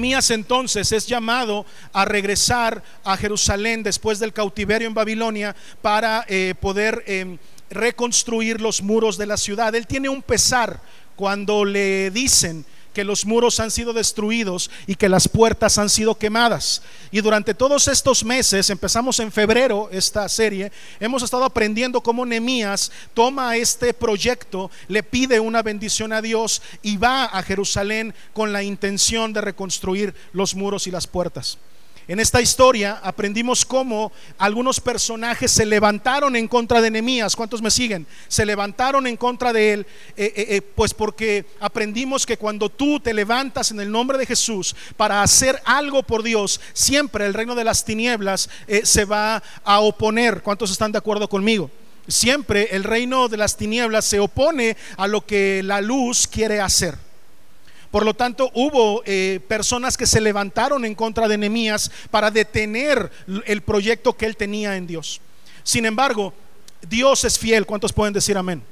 Nehemías entonces es llamado a regresar a Jerusalén después del cautiverio en Babilonia para eh, poder em, reconstruir los muros de la ciudad. Él tiene un pesar cuando le dicen que los muros han sido destruidos y que las puertas han sido quemadas. Y durante todos estos meses, empezamos en febrero esta serie, hemos estado aprendiendo cómo Nehemías toma este proyecto, le pide una bendición a Dios y va a Jerusalén con la intención de reconstruir los muros y las puertas. En esta historia aprendimos cómo algunos personajes se levantaron en contra de Nehemías. ¿Cuántos me siguen? Se levantaron en contra de él, eh, eh, eh, pues porque aprendimos que cuando tú te levantas en el nombre de Jesús para hacer algo por Dios, siempre el reino de las tinieblas se va a oponer. ¿Cuántos están de acuerdo conmigo? Siempre el reino de las tinieblas se opone a lo que la luz quiere hacer. Por lo tanto, hubo eh, personas que se levantaron en contra de Nehemías para detener el proyecto que él tenía en Dios. Sin embargo, Dios es fiel. ¿Cuántos pueden decir amén?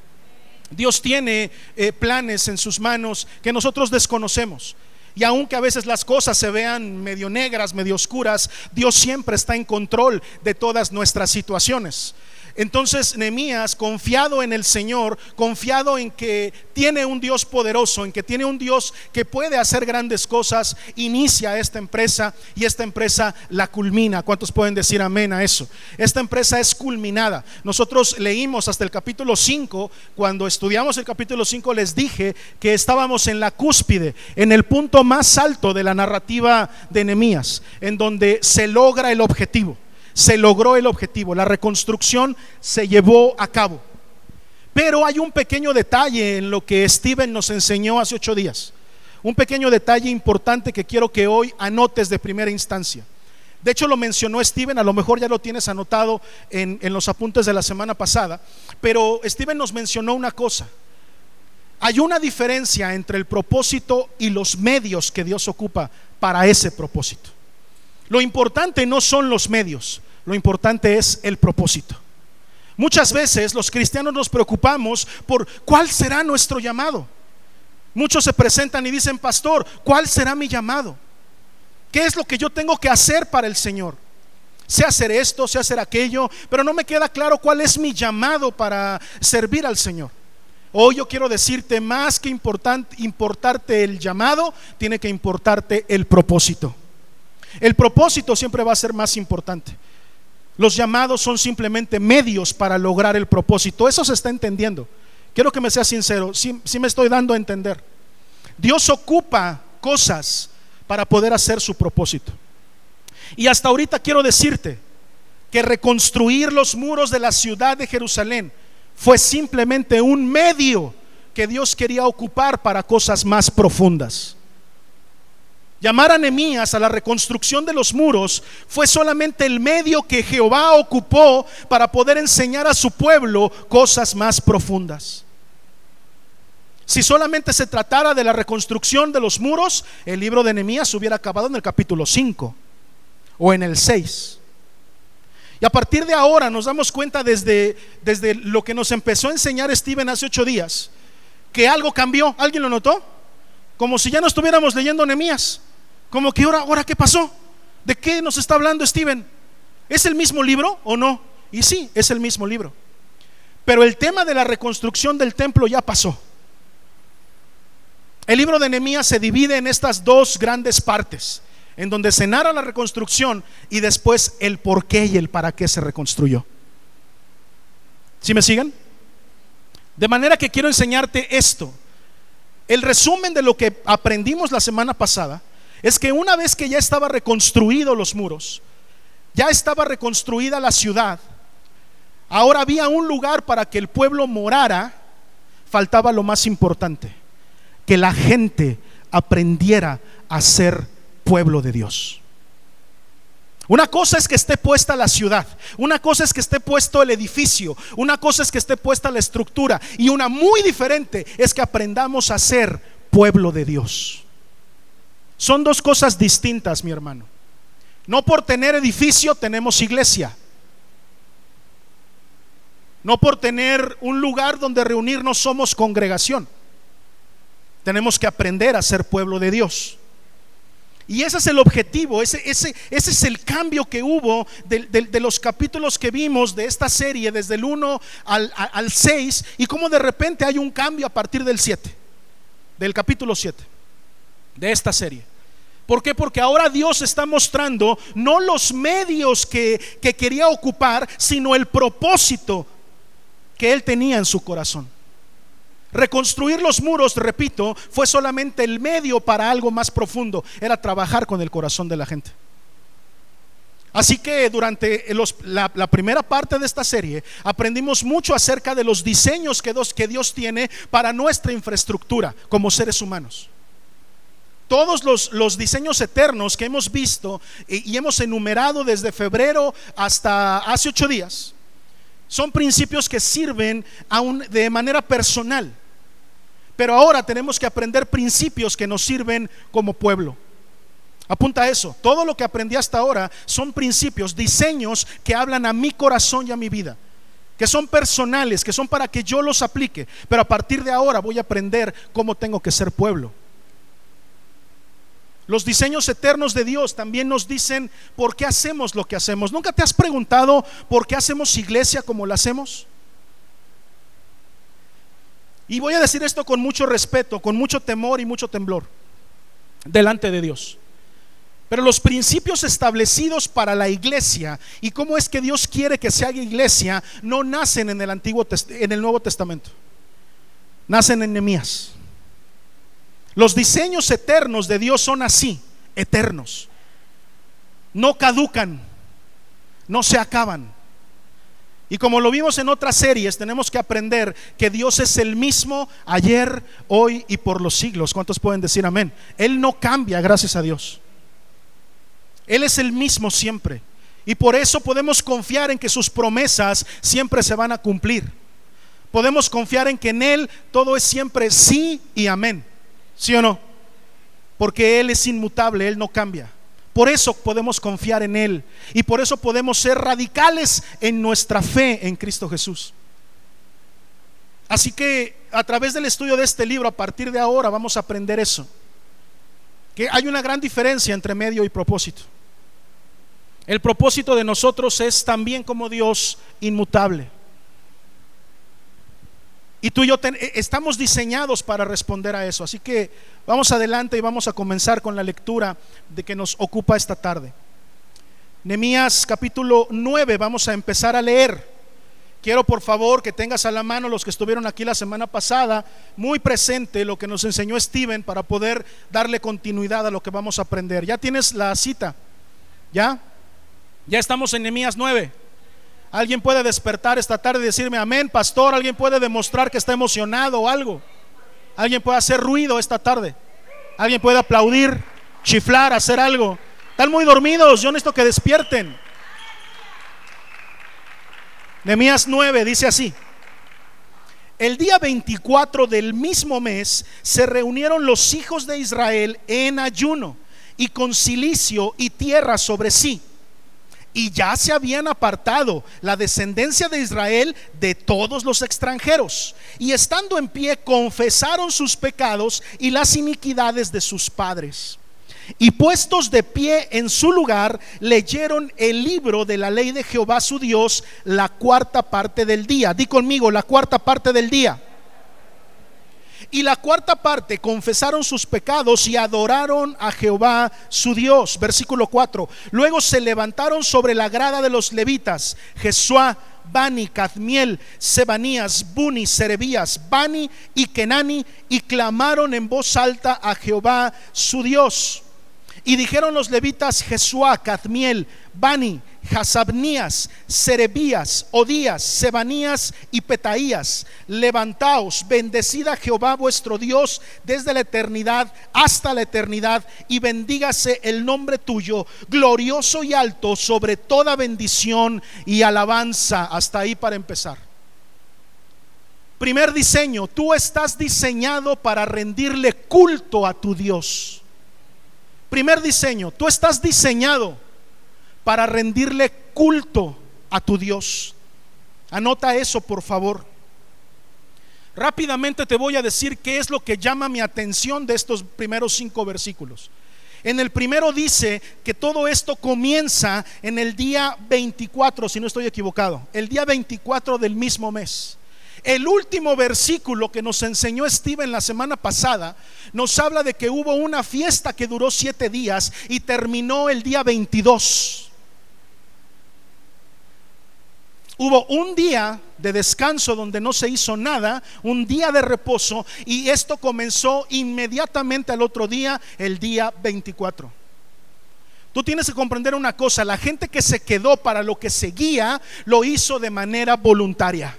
Dios tiene eh, planes en sus manos que nosotros desconocemos. Y aunque a veces las cosas se vean medio negras, medio oscuras, Dios siempre está en control de todas nuestras situaciones. Entonces Nehemías, confiado en el Señor, confiado en que tiene un Dios poderoso, en que tiene un Dios que puede hacer grandes cosas, inicia esta empresa y esta empresa la culmina. ¿Cuántos pueden decir amén a eso? Esta empresa es culminada. Nosotros leímos hasta el capítulo 5, cuando estudiamos el capítulo 5 les dije que estábamos en la cúspide, en el punto más alto de la narrativa de Nehemías, en donde se logra el objetivo se logró el objetivo, la reconstrucción se llevó a cabo. Pero hay un pequeño detalle en lo que Steven nos enseñó hace ocho días. Un pequeño detalle importante que quiero que hoy anotes de primera instancia. De hecho, lo mencionó Steven, a lo mejor ya lo tienes anotado en, en, los apuntes de la semana pasada, pero Steven nos mencionó una cosa. Hay una diferencia entre el propósito y los medios que Dios ocupa para ese propósito. Lo importante no son los medios, lo importante es el propósito. Muchas veces los cristianos nos preocupamos por cuál será nuestro llamado. Muchos se presentan y dicen, pastor, ¿cuál será mi llamado? ¿Qué es lo que yo tengo que hacer para el Señor? Sé hacer esto, sé hacer aquello, pero no me queda claro cuál es mi llamado para servir al Señor. Hoy yo quiero decirte, más que importarte el llamado, tiene que importarte el propósito. El propósito siempre va a ser más importante. Los llamados son simplemente medios para lograr el propósito. Eso se está entendiendo. Quiero que me sea sincero, si, me estoy dando a entender. Dios ocupa cosas para poder hacer su propósito. Y hasta ahorita quiero decirte que reconstruir los muros de la ciudad de Jerusalén fue simplemente un medio que Dios quería ocupar para cosas más profundas. Llamar a Nehemías a la reconstrucción de los muros fue solamente el medio que Jehová ocupó para poder enseñar a su pueblo cosas más profundas. Si solamente se tratara de la reconstrucción de los muros, el libro de Nehemías hubiera acabado en el capítulo 5 o en el 6. Y a partir de ahora nos damos cuenta desde, desde lo que nos empezó a enseñar Steven hace ocho días, que algo cambió. ¿Alguien lo notó? Como si ya no estuviéramos leyendo Nehemías. Como que ahora, ahora, ¿qué pasó? ¿De qué nos está hablando Steven? ¿Es el mismo libro o no? Y sí, es el mismo libro. Pero el tema de la reconstrucción del templo ya pasó. El libro de Nehemías se divide en estas dos grandes partes, en donde se narra la reconstrucción y después el por qué y el para qué se reconstruyó. ¿Sí me siguen? De manera que quiero enseñarte esto. El resumen de lo que aprendimos la semana pasada es que una vez que ya estaba reconstruido los muros, ya estaba reconstruida la ciudad, ahora había un lugar para que el pueblo morara, faltaba lo más importante, que la gente aprendiera a ser pueblo de Dios. Una cosa es que esté puesta la ciudad, una cosa es que esté puesto el edificio, una cosa es que esté puesta la estructura y una muy diferente es que aprendamos a ser pueblo de Dios. Son dos cosas distintas, mi hermano. No por tener edificio tenemos iglesia. No por tener un lugar donde reunirnos somos congregación. Tenemos que aprender a ser pueblo de Dios. Y ese es el objetivo, ese, ese, ese es el cambio que hubo de, de, los capítulos que vimos de esta serie, desde el 1 al, al 6, y cómo de repente hay un cambio a partir del 7, del capítulo 7 de esta serie. ¿Por qué? Porque ahora Dios está mostrando no los medios que, que quería ocupar, sino el propósito que Él tenía en su corazón. Reconstruir los muros, repito, fue solamente el medio para algo más profundo, era trabajar con el corazón de la gente. Así que durante la, primera parte de esta serie aprendimos mucho acerca de los diseños que Dios, que Dios tiene para nuestra infraestructura como seres humanos. Todos los, diseños eternos que hemos visto y, y hemos enumerado desde febrero hasta hace ocho días son principios que sirven aún de manera personal. Pero ahora tenemos que aprender principios que nos sirven como pueblo. Apunta eso. Todo lo que aprendí hasta ahora son principios, diseños que hablan a mi corazón y a mi vida. Que son personales, que son para que yo los aplique. Pero a partir de ahora voy a aprender cómo tengo que ser pueblo. Los diseños eternos de Dios también nos dicen por qué hacemos lo que hacemos. ¿Nunca te has preguntado por qué hacemos iglesia como la hacemos? Y voy a decir esto con mucho respeto, con mucho temor y mucho temblor delante de Dios. Pero los principios establecidos para la iglesia y cómo es que Dios quiere que se haga iglesia no nacen en el Antiguo en el Nuevo Testamento. Nacen en Nehemías. Los diseños eternos de Dios son así, eternos. No caducan, no se acaban. Y como lo vimos en otras series, tenemos que aprender que Dios es el mismo ayer, hoy y por los siglos. ¿Cuántos pueden decir amén? Él no cambia, gracias a Dios. Él es el mismo siempre. Y por eso podemos confiar en que sus promesas siempre se van a cumplir. Podemos confiar en que en Él todo es siempre sí y amén. ¿Sí o no? Porque Él es inmutable, Él no cambia. Por eso podemos confiar en Él y por eso podemos ser radicales en nuestra fe en Cristo Jesús. Así que a través del estudio de este libro, a partir de ahora, vamos a aprender eso. Que hay una gran diferencia entre medio y propósito. El propósito de nosotros es también como Dios inmutable. Y tú y yo eh, estamos diseñados para responder a eso. Así que vamos adelante y vamos a comenzar con la lectura de que nos ocupa esta tarde. Nemías capítulo 9, vamos a empezar a leer. Quiero por favor que tengas a la mano los que estuvieron aquí la semana pasada, muy presente lo que nos enseñó Steven para poder darle continuidad a lo que vamos a aprender. ¿Ya tienes la cita? ¿Ya? Ya estamos en Nemías 9. Alguien puede despertar esta tarde y decirme, amén, pastor. Alguien puede demostrar que está emocionado o algo. Alguien puede hacer ruido esta tarde. Alguien puede aplaudir, chiflar, hacer algo. Están muy dormidos, yo necesito que despierten. Nehemías 9 dice así. El día 24 del mismo mes se reunieron los hijos de Israel en ayuno y con silicio y tierra sobre sí y ya se habían apartado la descendencia de Israel de todos los extranjeros. Y estando en pie, confesaron sus pecados y las iniquidades de sus padres. Y puestos de pie en su lugar, leyeron el libro de la ley de Jehová su Dios la cuarta parte del día. Di conmigo, la cuarta parte del día. Y la cuarta parte, confesaron sus pecados y adoraron a Jehová su Dios. Versículo 4. Luego se levantaron sobre la grada de los levitas, Jesuá, Bani, Cadmiel, Sebanías, Buni, Serebías, Bani y Kenani, y clamaron en voz alta a Jehová su Dios. Y dijeron los levitas Jesuá, Cadmiel, Bani, Hasabnías, Serebías, Odías, Sebanías y Petaías, levantaos, bendecida Jehová vuestro Dios desde la eternidad hasta la eternidad y bendígase el nombre tuyo, glorioso y alto sobre toda bendición y alabanza. Hasta ahí para empezar. Primer diseño, tú estás diseñado para rendirle culto a tu Dios. Primer diseño, tú estás diseñado para rendirle culto a tu Dios. Anota eso, por favor. Rápidamente te voy a decir qué es lo que llama mi atención de estos primeros cinco versículos. En el primero dice que todo esto comienza en el día 24, si no estoy equivocado, el día 24 del mismo mes. El último versículo que nos enseñó Steven la semana pasada nos habla de que hubo una fiesta que duró siete días y terminó el día 22. Hubo un día de descanso donde no se hizo nada, un día de reposo, y esto comenzó inmediatamente al otro día, el día 24. Tú tienes que comprender una cosa, la gente que se quedó para lo que seguía, lo hizo de manera voluntaria.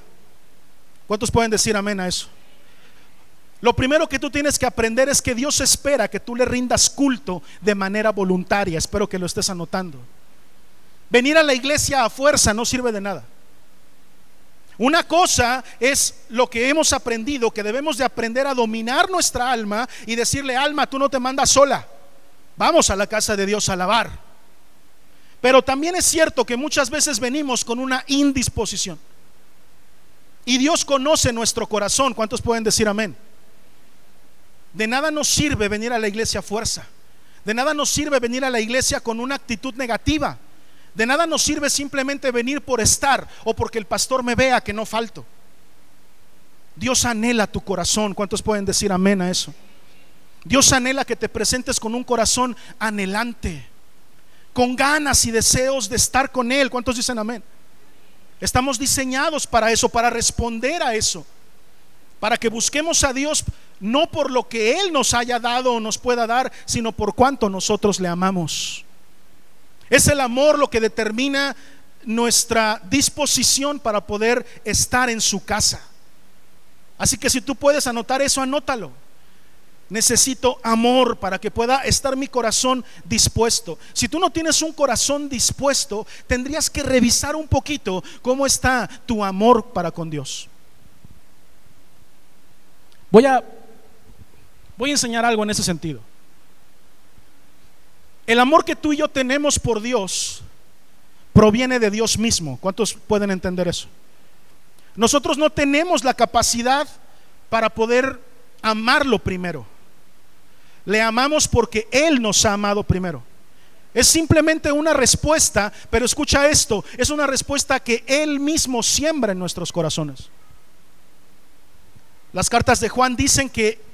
¿Cuántos pueden decir amén a eso? Lo primero que tú tienes que aprender es que Dios espera que tú le rindas culto de manera voluntaria. Espero que lo estés anotando. Venir a la iglesia a fuerza no sirve de nada. Una cosa es lo que hemos aprendido, que debemos de aprender a dominar nuestra alma y decirle, alma, tú no te mandas sola. Vamos a la casa de Dios a alabar. Pero también es cierto que muchas veces venimos con una indisposición. Y Dios conoce nuestro corazón. ¿Cuántos pueden decir amén? De nada nos sirve venir a la iglesia a fuerza. De nada nos sirve venir a la iglesia con una actitud negativa. De nada nos sirve simplemente venir por estar o porque el pastor me vea que no falto. Dios anhela tu corazón. ¿Cuántos pueden decir amén a eso? Dios anhela que te presentes con un corazón anhelante, con ganas y deseos de estar con Él. ¿Cuántos dicen amén? Estamos diseñados para eso, para responder a eso, para que busquemos a Dios no por lo que Él nos haya dado o nos pueda dar, sino por cuánto nosotros le amamos. Es el amor lo que determina nuestra disposición para poder estar en su casa. Así que si tú puedes anotar eso, anótalo. Necesito amor para que pueda estar mi corazón dispuesto. Si tú no tienes un corazón dispuesto, tendrías que revisar un poquito cómo está tu amor para con Dios. Voy a voy a enseñar algo en ese sentido. El amor que tú y yo tenemos por Dios proviene de Dios mismo. ¿Cuántos pueden entender eso? Nosotros no tenemos la capacidad para poder amarlo primero. Le amamos porque Él nos ha amado primero. Es simplemente una respuesta, pero escucha esto, es una respuesta que Él mismo siembra en nuestros corazones. Las cartas de Juan dicen que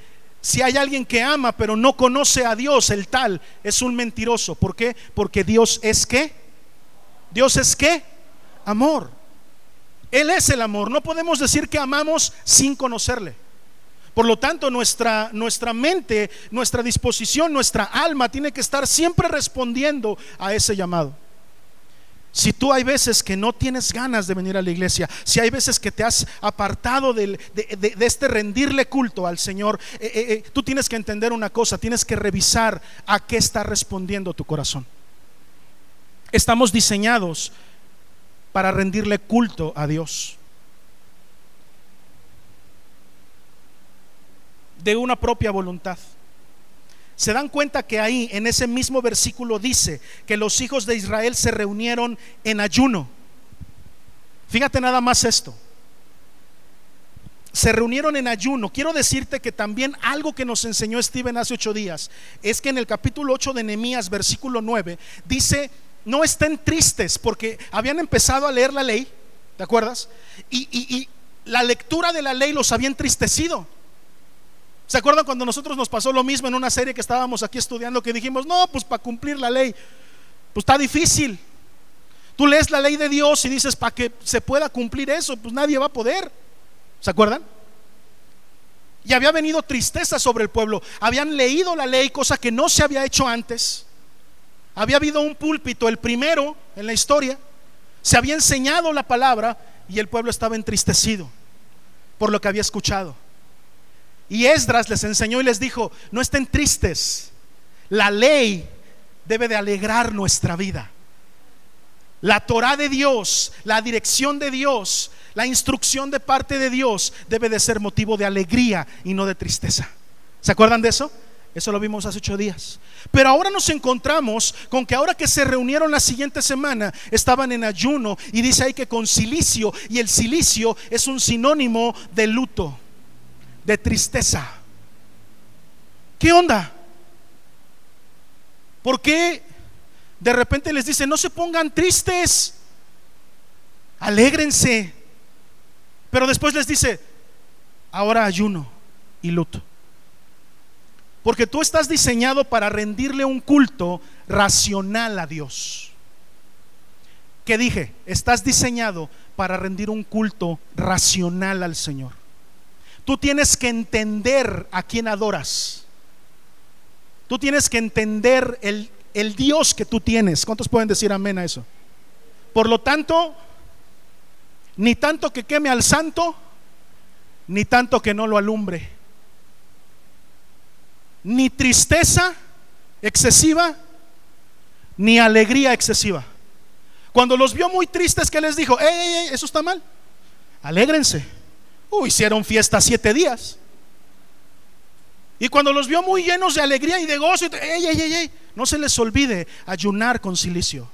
si hay alguien que ama pero no conoce a Dios, el tal es un mentiroso. ¿Por qué? Porque Dios es qué? Dios es qué? Amor. Él es el amor. No podemos decir que amamos sin conocerle. Por lo tanto, nuestra, nuestra mente, nuestra disposición, nuestra alma tiene que estar siempre respondiendo a ese llamado. Si tú hay veces que no tienes ganas de venir a la iglesia, si hay veces que te has apartado de, este rendirle culto al Señor, eh, eh, eh, tú tienes que entender una cosa, tienes que revisar a qué está respondiendo tu corazón. Estamos diseñados para rendirle culto a Dios. De una propia voluntad se dan cuenta que ahí en ese mismo versículo dice que los hijos de Israel se reunieron en ayuno. Fíjate nada más esto. Se reunieron en ayuno. Quiero decirte que también algo que nos enseñó Steven hace ocho días es que en el capítulo 8 de Nehemías, versículo 9, dice, no estén tristes porque habían empezado a leer la ley, ¿te acuerdas? Y, y la lectura de la ley los había entristecido. ¿Se acuerdan cuando nosotros nos pasó lo mismo en una serie que estábamos aquí estudiando que dijimos, no, pues para cumplir la ley, pues está difícil. Tú lees la ley de Dios y dices, para que se pueda cumplir eso, pues nadie va a poder. ¿Se acuerdan? Y había venido tristeza sobre el pueblo. Habían leído la ley, cosa que no se había hecho antes. Había habido un púlpito, el primero en la historia. Se había enseñado la palabra y el pueblo estaba entristecido por lo que había escuchado. Y Esdras les enseñó y les dijo, no estén tristes, la ley debe de alegrar nuestra vida. La Torah de Dios, la dirección de Dios, la instrucción de parte de Dios debe de ser motivo de alegría y no de tristeza. ¿Se acuerdan de eso? Eso lo vimos hace ocho días. Pero ahora nos encontramos con que ahora que se reunieron la siguiente semana, estaban en ayuno y dice ahí que con silicio, y el silicio es un sinónimo de luto de tristeza. ¿Qué onda? ¿Por qué de repente les dice, no se pongan tristes, alégrense? Pero después les dice, ahora ayuno y luto. Porque tú estás diseñado para rendirle un culto racional a Dios. ¿Qué dije? Estás diseñado para rendir un culto racional al Señor. Tú tienes que entender a quién adoras. Tú tienes que entender el, el Dios que tú tienes. ¿Cuántos pueden decir amén a eso? Por lo tanto, ni tanto que queme al santo, ni tanto que no lo alumbre ni tristeza excesiva, ni alegría excesiva. Cuando los vio muy tristes, ¿qué les dijo? ¡Ey, eso está mal! Alégrense. Uh, hicieron fiesta siete días. Y cuando los vio muy llenos de alegría y de gozo. No se les olvide ayunar con silicio.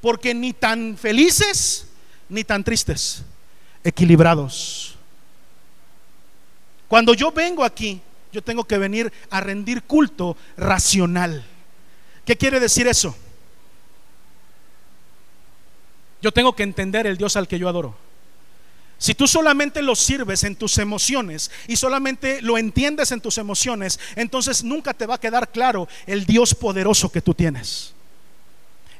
Porque ni tan felices ni tan tristes, equilibrados. Cuando yo vengo aquí yo tengo que venir a rendir culto racional. ¿Qué quiere decir eso? Yo tengo que entender el Dios al que yo adoro. Si tú solamente lo sirves en tus emociones y solamente lo entiendes en tus emociones, entonces nunca te va a quedar claro el Dios poderoso que tú tienes.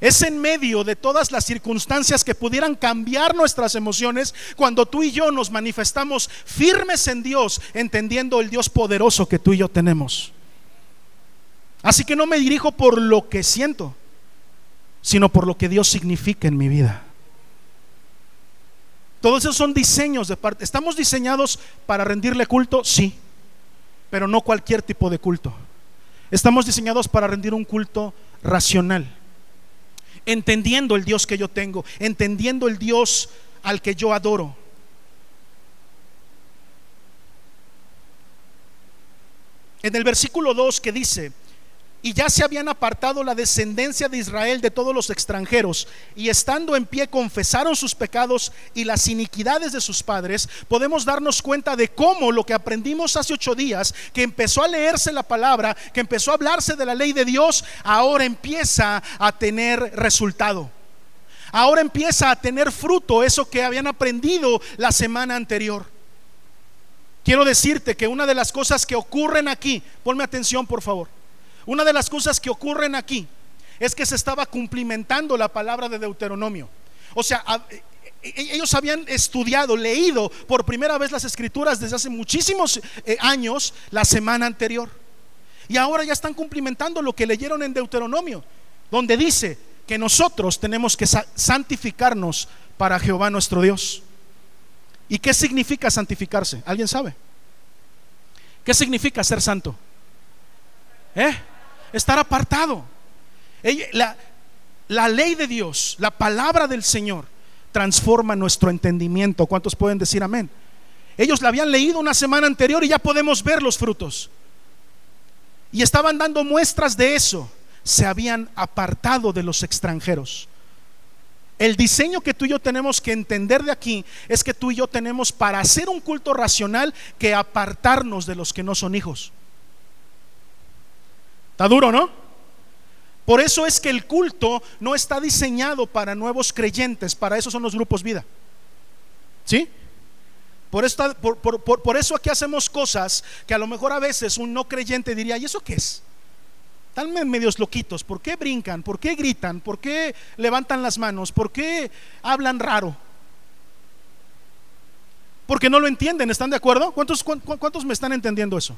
Es en medio de todas las circunstancias que pudieran cambiar nuestras emociones cuando tú y yo nos manifestamos firmes en Dios, entendiendo el Dios poderoso que tú y yo tenemos. Así que no me dirijo por lo que siento, sino por lo que Dios significa en mi vida. Todos esos son diseños de parte. ¿Estamos diseñados para rendirle culto? Sí, pero no cualquier tipo de culto. Estamos diseñados para rendir un culto racional entendiendo el Dios que yo tengo, entendiendo el Dios al que yo adoro. En el versículo 2 que dice, y ya se habían apartado la descendencia de Israel de todos los extranjeros, y estando en pie confesaron sus pecados y las iniquidades de sus padres, podemos darnos cuenta de cómo lo que aprendimos hace ocho días, que empezó a leerse la palabra, que empezó a hablarse de la ley de Dios, ahora empieza a tener resultado. Ahora empieza a tener fruto eso que habían aprendido la semana anterior. Quiero decirte que una de las cosas que ocurren aquí, ponme atención por favor, una de las cosas que ocurren aquí es que se estaba cumplimentando la palabra de Deuteronomio. O sea, e, e, ellos habían estudiado, leído por primera vez las escrituras desde hace muchísimos eh, años la semana anterior. Y ahora ya están cumplimentando lo que leyeron en Deuteronomio, donde dice que nosotros tenemos que santificarnos para Jehová nuestro Dios. ¿Y qué significa santificarse? ¿Alguien sabe? ¿Qué significa ser santo? ¿Eh? Estar apartado. La, ley de Dios, la palabra del Señor, transforma nuestro entendimiento. ¿Cuántos pueden decir amén? Ellos la habían leído una semana anterior y ya podemos ver los frutos. Y estaban dando muestras de eso. Se habían apartado de los extranjeros. El diseño que tú y yo tenemos que entender de aquí es que tú y yo tenemos para hacer un culto racional que apartarnos de los que no son hijos. Está duro, ¿no? Por eso es que el culto no está diseñado para nuevos creyentes, para eso son los grupos vida. ¿Sí? Por, eso aquí hacemos cosas que a lo mejor a veces un no creyente diría, ¿y eso qué es? Están medios loquitos, ¿por qué brincan? ¿Por qué gritan? ¿Por qué levantan las manos? ¿Por qué hablan raro? Porque no lo entienden, ¿están de acuerdo? ¿Cuántos, cuántos me están entendiendo eso?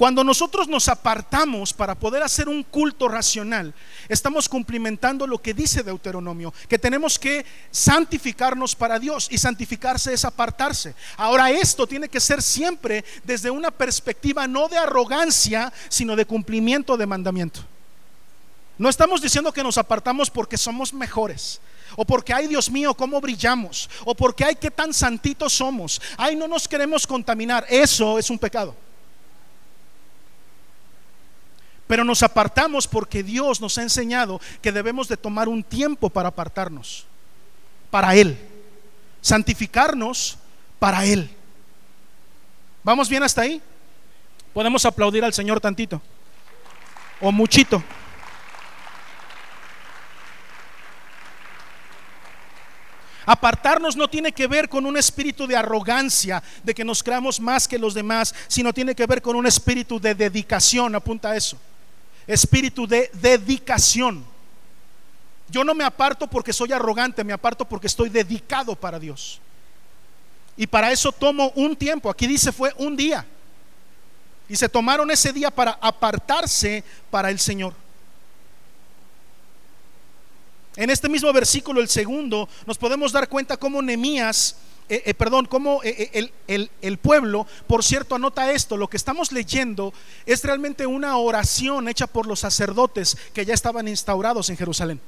Cuando nosotros nos apartamos para poder hacer un culto racional, estamos cumplimentando lo que dice Deuteronomio, que tenemos que santificarnos para Dios y santificarse es apartarse. Ahora esto tiene que ser siempre desde una perspectiva no de arrogancia, sino de cumplimiento de mandamiento. No estamos diciendo que nos apartamos porque somos mejores. O porque, ay Dios mío, cómo brillamos. O porque, ay, qué tan santitos somos. Ay, no nos queremos contaminar. Eso es un pecado. Pero nos apartamos porque Dios nos ha enseñado que debemos de tomar un tiempo para apartarnos, para Él, santificarnos para Él. ¿Vamos bien hasta ahí? Podemos aplaudir al Señor tantito. o muchito. Apartarnos no tiene que ver con un espíritu de arrogancia, de que nos creamos más que los demás, sino tiene que ver con un espíritu de dedicación, apunta eso. Espíritu de dedicación. Yo no me aparto porque soy arrogante, me aparto porque estoy dedicado para Dios. Y para eso tomo un tiempo. Aquí dice fue un día. Y se tomaron ese día para apartarse para el Señor. En este mismo versículo, el segundo, nos podemos dar cuenta cómo Nemías, eh, eh, perdón, cómo eh, el, el, el, pueblo, por cierto, anota esto, lo que estamos leyendo es realmente una oración hecha por los sacerdotes que ya estaban instaurados en Jerusalén.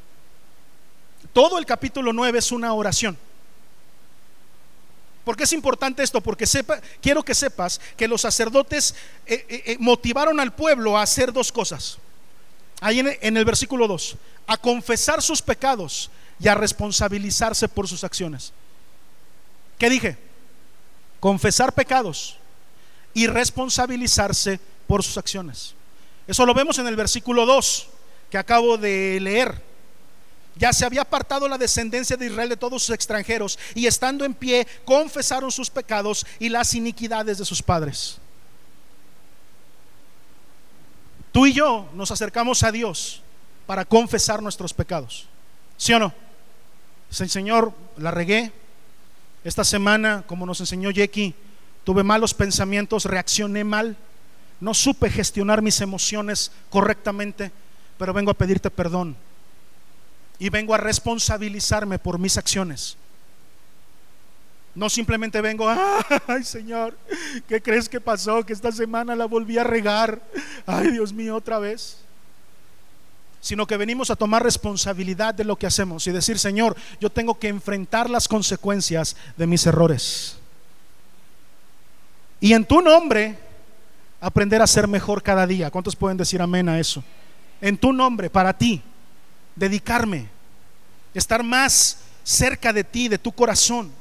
Todo el capítulo 9 es una oración. ¿Por qué es importante esto? Porque sepa, quiero que sepas que los sacerdotes motivaron al pueblo a hacer dos cosas. Ahí en, el versículo 2, a confesar sus pecados y a responsabilizarse por sus acciones. ¿Qué dije? Confesar pecados y responsabilizarse por sus acciones. Eso lo vemos en el versículo 2 que acabo de leer. Ya se había apartado la descendencia de Israel de todos sus extranjeros y estando en pie confesaron sus pecados y las iniquidades de sus padres. Tú y yo nos acercamos a Dios para confesar nuestros pecados. ¿Sí o no? Señor, la regué. Esta semana, como nos enseñó Jackie, tuve malos pensamientos, reaccioné mal. No supe gestionar mis emociones correctamente, pero vengo a pedirte perdón. Y vengo a responsabilizarme por mis acciones. No simplemente vengo, ay Señor, ¿qué crees que pasó? Que esta semana la volví a regar. Ay Dios mío, otra vez. Sino que venimos a tomar responsabilidad de lo que hacemos y decir, Señor, yo tengo que enfrentar las consecuencias de mis errores. Y en tu nombre, aprender a ser mejor cada día. ¿Cuántos pueden decir amén a eso? En tu nombre, para ti, dedicarme, estar más cerca de ti, de tu corazón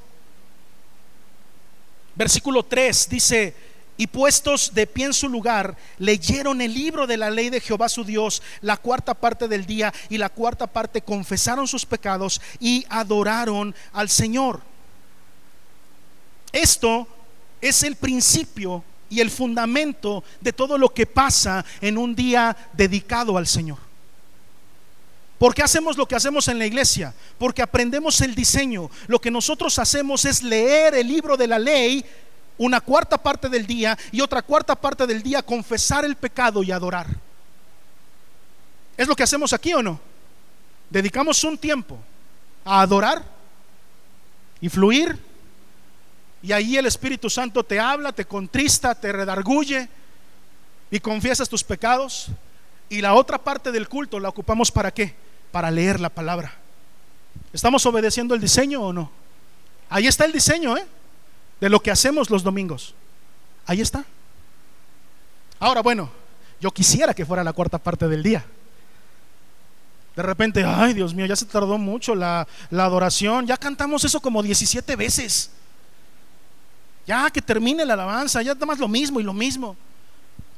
Versículo 3 dice, y puestos de pie en su lugar, leyeron el libro de la ley de Jehová su Dios la cuarta parte del día y la cuarta parte confesaron sus pecados y adoraron al Señor. Esto es el principio y el fundamento de todo lo que pasa en un día dedicado al Señor. ¿Por qué hacemos lo que hacemos en la iglesia? Porque aprendemos el diseño. Lo que nosotros hacemos es leer el libro de la ley una cuarta parte del día y otra cuarta parte del día confesar el pecado y adorar. ¿Es lo que hacemos aquí o no? Dedicamos un tiempo a adorar y fluir y ahí el Espíritu Santo te habla, te contrista, te redarguye y confiesas tus pecados. Y la otra parte del culto la ocupamos para qué? para leer la palabra. ¿Estamos obedeciendo el diseño o no? Ahí está el diseño, ¿eh? De lo que hacemos los domingos. Ahí está. Ahora, bueno, yo quisiera que fuera la cuarta parte del día. De repente, ay Dios mío, ya se tardó mucho la, adoración. Ya cantamos eso como 17 veces. Ya que termine la alabanza, ya más lo mismo y lo mismo.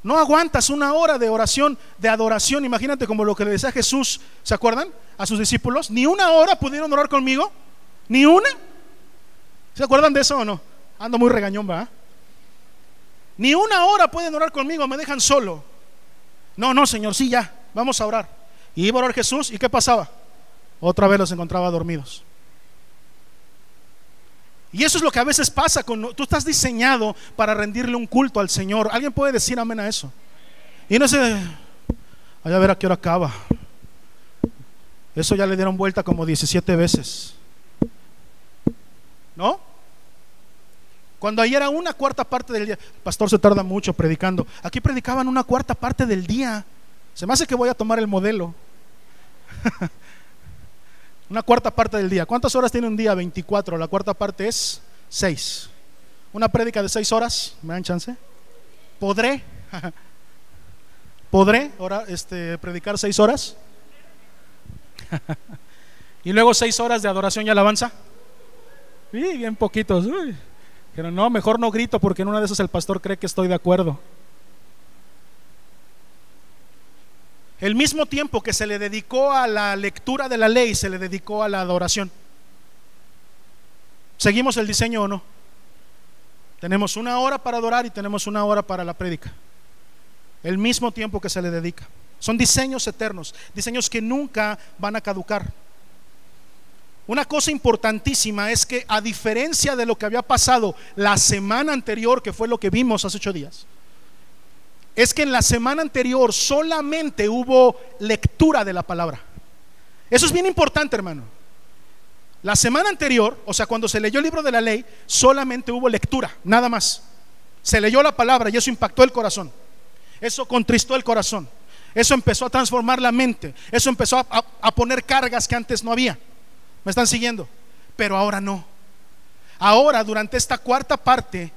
No aguantas una hora de oración, de adoración. Imagínate como lo que le decía Jesús, ¿se acuerdan? A sus discípulos. Ni una hora pudieron orar conmigo. Ni una. ¿Se acuerdan de eso o no? Ando muy regañón, va. Ni una hora pueden orar conmigo, me dejan solo. No, no, Señor, sí, ya, vamos a orar. Y iba a orar Jesús, ¿y qué pasaba? Otra vez los encontraba dormidos. Y eso es lo que a veces pasa con tú estás diseñado para rendirle un culto al Señor. ¿Alguien puede decir amén a eso? Y no sé, vaya a ver a qué hora acaba. Eso ya le dieron vuelta como 17 veces. ¿No? Cuando ayer era una cuarta parte del día, el pastor se tarda mucho predicando. Aquí predicaban una cuarta parte del día. Se me hace que voy a tomar el modelo. Una cuarta parte del día. ¿Cuántas horas tiene un día? 24. La cuarta parte es 6. Una prédica de 6 horas. ¿Me dan chance? ¿Podré? ¿Podré ahora este, predicar 6 horas? y luego 6 horas de adoración y alabanza. Y bien poquitos. No, mejor no grito porque en una de esas el pastor cree que estoy de acuerdo. El mismo tiempo que se le dedicó a la lectura de la ley, se le dedicó a la adoración. ¿Seguimos el diseño o no? Tenemos una hora para adorar y tenemos una hora para la prédica. El mismo tiempo que se le dedica. Son diseños eternos, diseños que nunca van a caducar. Una cosa importantísima es que a diferencia de lo que había pasado la semana anterior, que fue lo que vimos hace ocho días, es que en la semana anterior solamente hubo lectura de la palabra. Eso es bien importante, hermano. La semana anterior, o sea, cuando se leyó el libro de la ley, solamente hubo lectura, nada más. Se leyó la palabra y eso impactó el corazón. Eso contristó el corazón. Eso empezó a transformar la mente. Eso empezó a, poner cargas que antes no había. ¿Me están siguiendo? Pero ahora no. Ahora, durante esta cuarta parte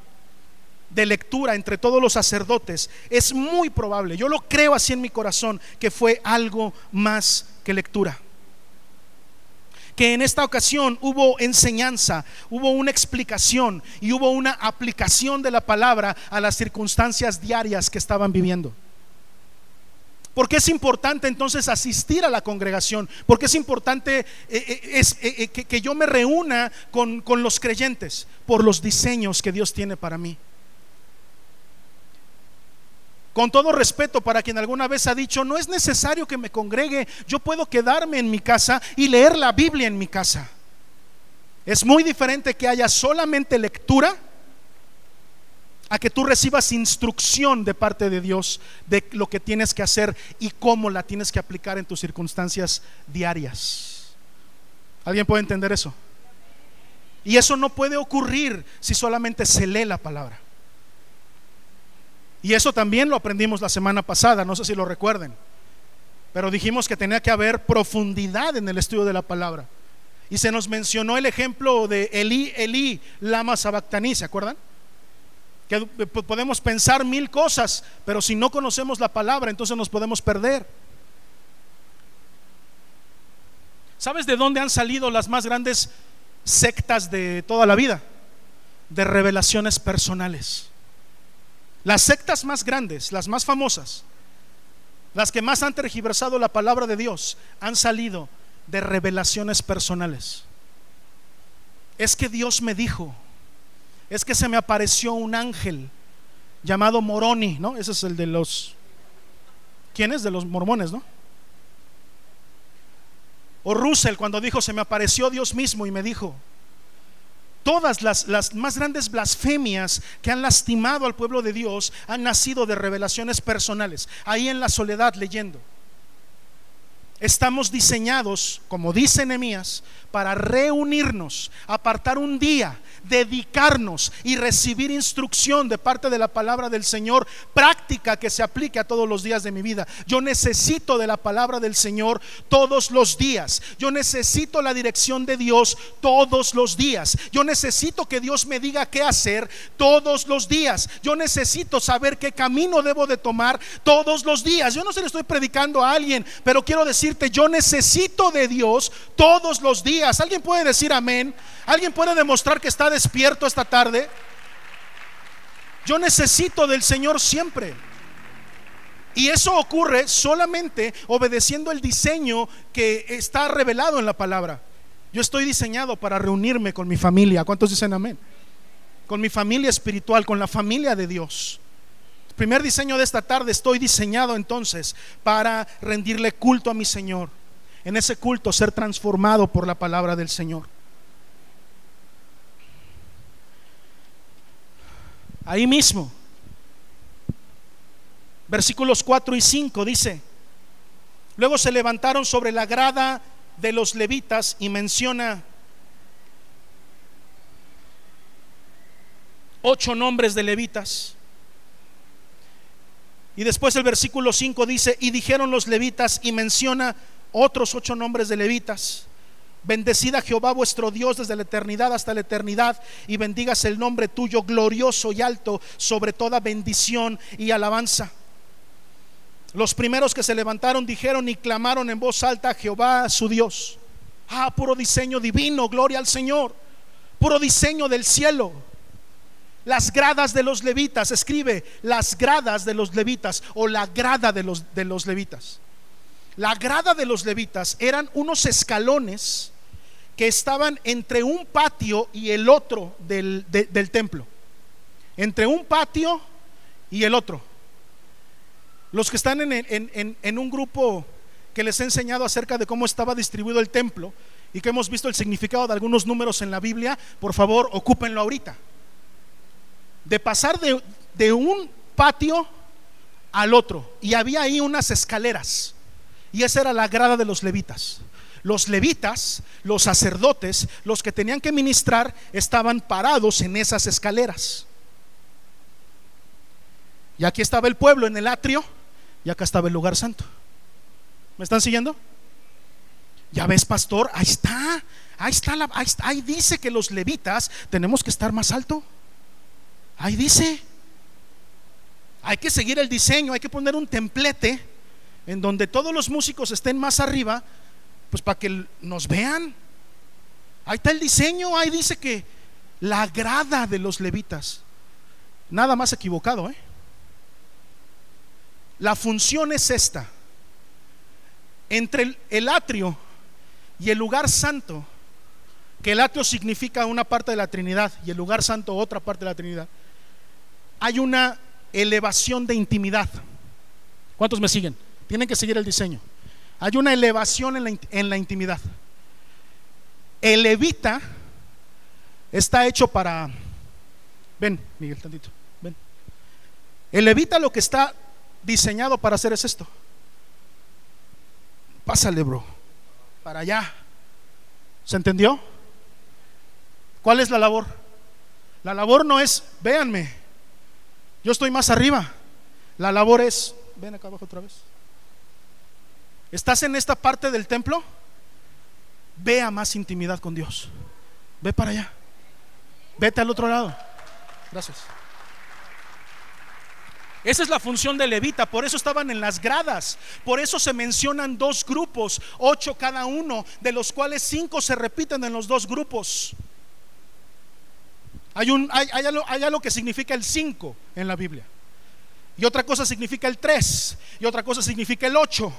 de lectura entre todos los sacerdotes, es muy probable, yo lo creo así en mi corazón, que fue algo más que lectura. Que en esta ocasión hubo enseñanza, hubo una explicación y hubo una aplicación de la palabra a las circunstancias diarias que estaban viviendo. Porque es importante entonces asistir a la congregación? Porque es importante eh, eh, eh, que, yo me reúna con, con los creyentes por los diseños que Dios tiene para mí. Con todo respeto para quien alguna vez ha dicho, no es necesario que me congregue, yo puedo quedarme en mi casa y leer la Biblia en mi casa. Es muy diferente que haya solamente lectura a que tú recibas instrucción de parte de Dios de lo que tienes que hacer y cómo la tienes que aplicar en tus circunstancias diarias. ¿Alguien puede entender eso? Y eso no puede ocurrir si solamente se lee la palabra. Y eso también lo aprendimos la semana pasada, no sé si lo recuerden. Pero dijimos que tenía que haber profundidad en el estudio de la palabra. Y se nos mencionó el ejemplo de Elí, Elí, Lama Sabactaní, ¿se acuerdan? Que podemos pensar mil cosas, pero si no conocemos la palabra, entonces nos podemos perder. ¿Sabes de dónde han salido las más grandes sectas de toda la vida? De revelaciones personales. Las sectas más grandes, las más famosas, las que más han tergiversado la palabra de Dios, han salido de revelaciones personales. Es que Dios me dijo, es que se me apareció un ángel llamado Moroni, ¿no? Ese es el de los... ¿Quién es? De los mormones, ¿no? O Russell cuando dijo, se me apareció Dios mismo y me dijo, todas las, las, más grandes blasfemias que han lastimado al pueblo de Dios han nacido de revelaciones personales, ahí en la soledad leyendo. Estamos diseñados, como dice Nehemías, para reunirnos, apartar un día, dedicarnos y recibir instrucción de parte de la palabra del Señor, práctica que se aplique a todos los días de mi vida. Yo necesito de la palabra del Señor todos los días. Yo necesito la dirección de Dios todos los días. Yo necesito que Dios me diga qué hacer todos los días. Yo necesito saber qué camino debo de tomar todos los días. Yo no se le estoy predicando a alguien, pero quiero yo necesito de Dios todos los días. ¿Alguien puede decir amén? ¿Alguien puede demostrar que está despierto esta tarde? Yo necesito del Señor siempre. Y eso ocurre solamente obedeciendo el diseño que está revelado en la palabra. Yo estoy diseñado para reunirme con mi familia. ¿Cuántos dicen amén? Con mi familia espiritual, con la familia de Dios. Primer diseño de esta tarde estoy diseñado entonces para rendirle culto a mi Señor en ese culto ser transformado por la palabra del Señor. Ahí mismo, versículos 4 y 5 dice, luego se levantaron sobre la grada de los levitas y menciona ocho nombres de levitas. Y después el versículo 5 dice, y dijeron los levitas y menciona otros ocho nombres de levitas. Bendecida Jehová vuestro Dios desde la eternidad hasta la eternidad y bendigas el nombre tuyo glorioso y alto sobre toda bendición y alabanza. Los primeros que se levantaron dijeron y clamaron en voz alta a Jehová su Dios. Ah, puro diseño divino, gloria al Señor. Puro diseño del cielo. Las gradas de los levitas, escribe las gradas de los levitas o la grada de los, de los levitas. La grada de los levitas eran unos escalones que estaban entre un patio y el otro del, del templo. Entre un patio y el otro. Los que están en, un grupo que les he enseñado acerca de cómo estaba distribuido el templo y que hemos visto el significado de algunos números en la Biblia, por favor, ocúpenlo ahorita. De pasar de, de un patio al otro y había ahí unas escaleras y esa era la grada de los levitas. Los levitas, los sacerdotes, los que tenían que ministrar, estaban parados en esas escaleras. Y aquí estaba el pueblo en el atrio y acá estaba el lugar santo. ¿Me están siguiendo? Ya ves, pastor, ahí está. Ahí está, la, ahí, dice que los levitas tenemos que estar más alto. Ahí dice. Hay que seguir el diseño, hay que poner un templete en donde todos los músicos estén más arriba, pues para que nos vean. Ahí está el diseño, ahí dice que la grada de los levitas. Nada más equivocado, ¿eh? La función es esta. Entre el, atrio y el lugar santo, que el atrio significa una parte de la Trinidad y el lugar santo otra parte de la Trinidad, hay una elevación de intimidad. ¿Cuántos me siguen? Tienen que seguir el diseño. Hay una elevación en la, en la intimidad. El levita está hecho para... Ven, Miguel, tantito. Ven. El levita lo que está diseñado para hacer es esto. Pásale, bro. Para allá. ¿Se entendió? ¿Cuál es la labor? La labor no es, véanme, yo estoy más arriba. La labor es, ven acá abajo otra vez. ¿Estás en esta parte del templo? Vea más intimidad con Dios. Ve para allá. Vete al otro lado. Gracias. Esa es la función de levita, por eso estaban en las gradas, por eso se mencionan dos grupos, ocho cada uno, de los cuales cinco se repiten en los dos grupos. Hay, un, hay, algo, que significa el cinco en la Biblia, y otra cosa significa el tres, y otra cosa significa el ocho.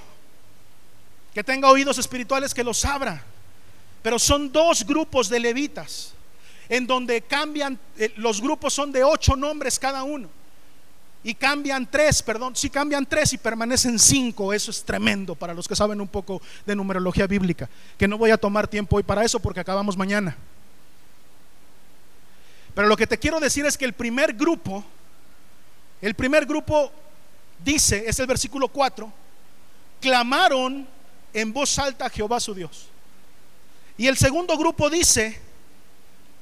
Que tenga oídos espirituales que los abra, pero son dos grupos de levitas, en donde cambian, eh, los grupos son de ocho nombres cada uno. Y cambian tres, perdón, si cambian tres y permanecen cinco, eso es tremendo para los que saben un poco de numerología bíblica, que no voy a tomar tiempo hoy para eso porque acabamos mañana. Pero lo que te quiero decir es que el primer grupo, el primer grupo dice, es el versículo 4, clamaron en voz alta a Jehová su Dios. Y el segundo grupo dice,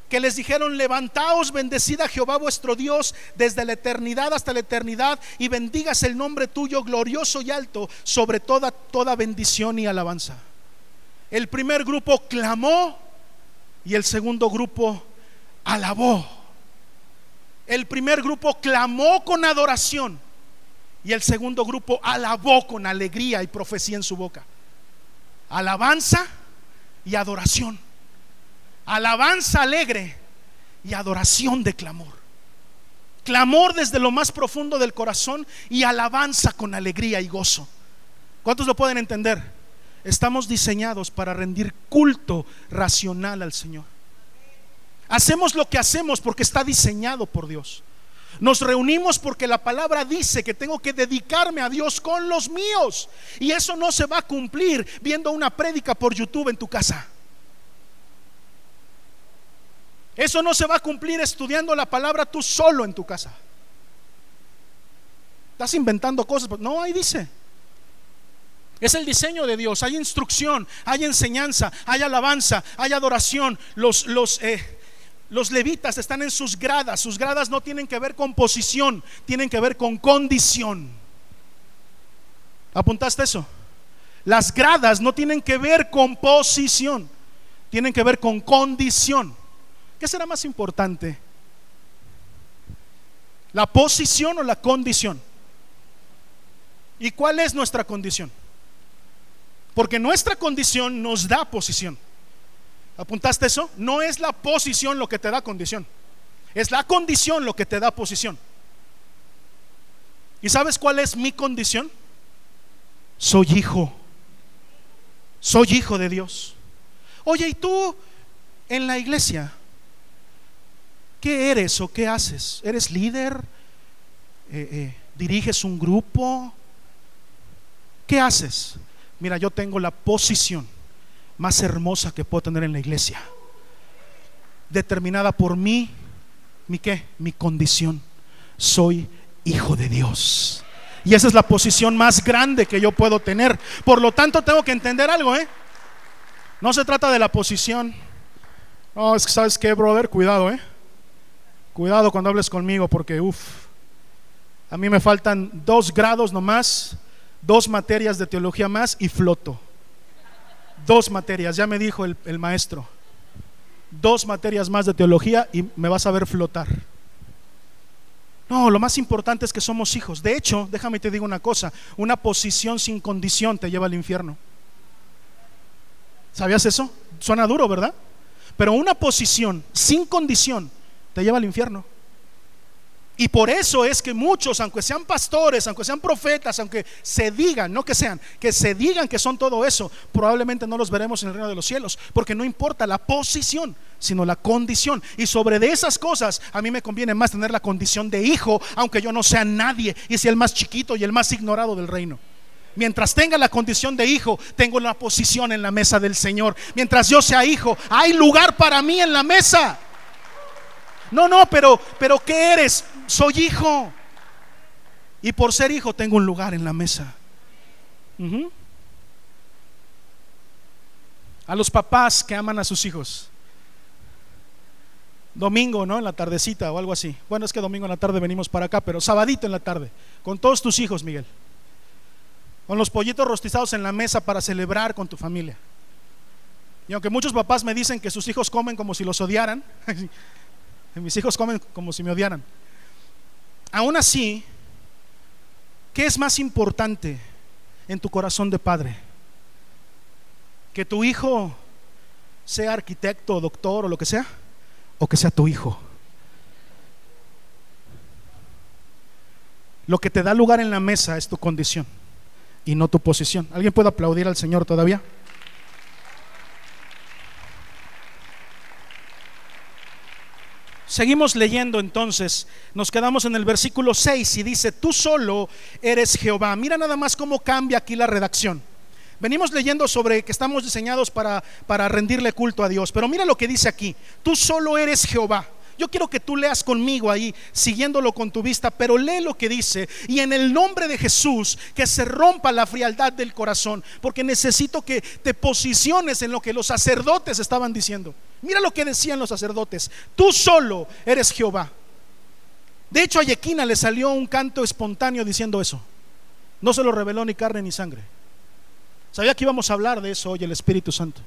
que les dijeron, levantaos, bendecida Jehová vuestro Dios desde la eternidad hasta la eternidad y bendigas el nombre tuyo glorioso y alto sobre toda, toda bendición y alabanza. El primer grupo clamó y el segundo grupo alabó. El primer grupo clamó con adoración y el segundo grupo alabó con alegría y profecía en su boca. Alabanza y adoración alabanza alegre y adoración de clamor. Clamor desde lo más profundo del corazón y alabanza con alegría y gozo. ¿Cuántos lo pueden entender? Estamos diseñados para rendir culto racional al Señor. Hacemos lo que hacemos porque está diseñado por Dios. Nos reunimos porque la palabra dice que tengo que dedicarme a Dios con los míos. Y eso no se va a cumplir viendo una prédica por YouTube en tu casa. Eso no se va a cumplir estudiando la palabra tú solo en tu casa. Estás inventando cosas. No, ahí dice. Es el diseño de Dios. Hay instrucción, hay enseñanza, hay alabanza, hay adoración. Los, los, eh, los levitas están en sus gradas. Sus gradas no tienen que ver con posición, tienen que ver con condición. ¿Apuntaste eso? Las gradas no tienen que ver con posición, tienen que ver con condición. ¿Qué será más importante? ¿La posición o la condición? ¿Y cuál es nuestra condición? Porque nuestra condición nos da posición. ¿Apuntaste eso? No es la posición lo que te da condición. Es la condición lo que te da posición. ¿Y sabes cuál es mi condición? Soy hijo Soy hijo de Dios. Oye, ¿y tú en la iglesia? ¿Qué eres o qué haces? ¿Eres líder? Eh, eh, ¿Diriges un grupo? ¿Qué haces? Mira, yo tengo la posición más hermosa que puedo tener en la iglesia. Determinada por mí, mi qué? Mi condición. Soy hijo de Dios. Y esa es la posición más grande que yo puedo tener. Por lo tanto, tengo que entender algo, ¿eh? No se trata de la posición. No, es que sabes qué, brother, cuidado, ¿eh? Cuidado cuando hables conmigo porque, uff, a mí me faltan dos grados nomás, dos materias de teología más y floto. Dos materias, ya me dijo el, maestro. Dos materias más de teología y me vas a ver flotar. No, lo más importante es que somos hijos. De hecho, déjame te digo una cosa, una posición sin condición te lleva al infierno. ¿Sabías eso? Suena duro, ¿verdad? Pero una posición sin condición te lleva al infierno. Y por eso es que muchos, aunque sean pastores, aunque sean profetas, aunque se digan, no que sean, que se digan que son todo eso, probablemente no los veremos en el reino de los cielos, porque no importa la posición, sino la condición. Y sobre de esas cosas, a mí me conviene más tener la condición de hijo, aunque yo no sea nadie y sea el más chiquito y el más ignorado del reino. Mientras tenga la condición de hijo, tengo la posición en la mesa del Señor. Mientras yo sea hijo, hay lugar para mí en la mesa. No, no, pero, pero ¿qué eres? Soy hijo. Y por ser hijo tengo un lugar en la mesa. A los papás que aman a sus hijos. Domingo, ¿no? En la tardecita o algo así. Bueno, es que domingo en la tarde venimos para acá, pero sabadito en la tarde. Con todos tus hijos, Miguel. Con los pollitos rostizados en la mesa para celebrar con tu familia. Y aunque muchos papás me dicen que sus hijos comen como si los odiaran, mis hijos comen como si me odiaran. Aún así, ¿qué es más importante en tu corazón de padre? ¿Que tu hijo sea arquitecto, doctor o lo que sea? ¿O que sea tu hijo? Lo que te da lugar en la mesa es tu condición y no tu posición. ¿Alguien puede aplaudir al Señor todavía? Seguimos leyendo entonces, nos quedamos en el versículo 6 y dice, tú solo eres Jehová. Mira nada más cómo cambia aquí la redacción. Venimos leyendo sobre que estamos diseñados para, para rendirle culto a Dios, pero mira lo que dice aquí, tú solo eres Jehová. Yo quiero que tú leas conmigo ahí, siguiéndolo con tu vista, pero lee lo que dice. Y en el nombre de Jesús, que se rompa la frialdad del corazón, porque necesito que te posiciones en lo que los sacerdotes estaban diciendo. Mira lo que decían los sacerdotes. Tú solo eres Jehová. De hecho, a Yequina le salió un canto espontáneo diciendo eso. No se lo reveló ni carne ni sangre. Sabía que íbamos a hablar de eso hoy, el Espíritu Santo.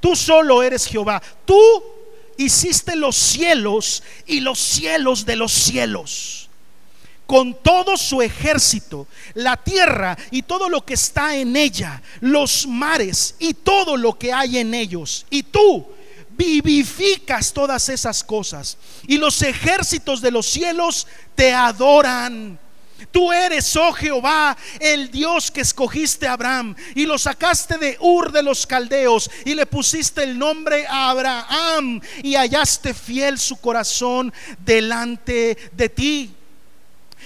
Tú solo eres Jehová. Tú hiciste los cielos y los cielos de los cielos, con todo su ejército, la tierra y todo lo que está en ella, los mares y todo lo que hay en ellos. Y tú vivificas todas esas cosas. Y los ejércitos de los cielos te adoran. Tú eres, oh Jehová, el Dios que escogiste a Abraham y lo sacaste de Ur de los Caldeos y le pusiste el nombre a Abraham y hallaste fiel su corazón delante de ti.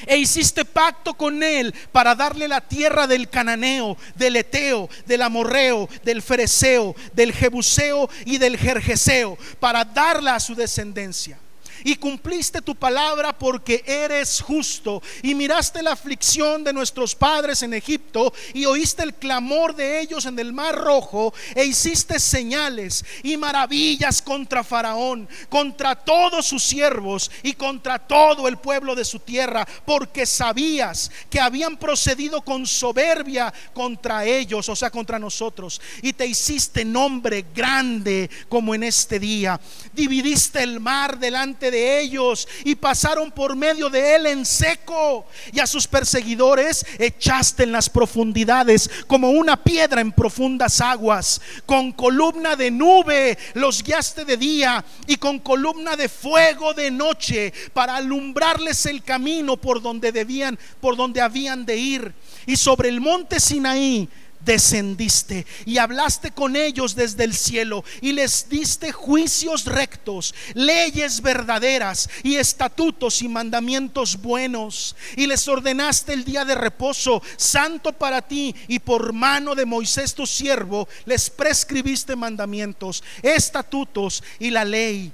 E hiciste pacto con él para darle la tierra del cananeo, del eteo, del amorreo, del fereceo, del jebuseo y del jerjeseo, para darla a su descendencia y cumpliste tu palabra porque eres justo y miraste la aflicción de nuestros padres en Egipto y oíste el clamor de ellos en el mar rojo e hiciste señales y maravillas contra Faraón, contra todos sus siervos y contra todo el pueblo de su tierra, porque sabías que habían procedido con soberbia contra ellos, o sea, contra nosotros, y te hiciste nombre grande como en este día. Dividiste el mar delante de ellos y pasaron por medio de él en seco. Y a sus perseguidores echaste en las profundidades como una piedra en profundas aguas. Con columna de nube los guiaste de día y con columna de fuego de noche para alumbrarles el camino por donde debían, por donde habían de ir. Y sobre el monte Sinaí descendiste y hablaste con ellos desde el cielo y les diste juicios rectos, leyes verdaderas y estatutos y mandamientos buenos y les ordenaste el día de reposo santo para ti y por mano de Moisés tu siervo les prescribiste mandamientos, estatutos y la ley.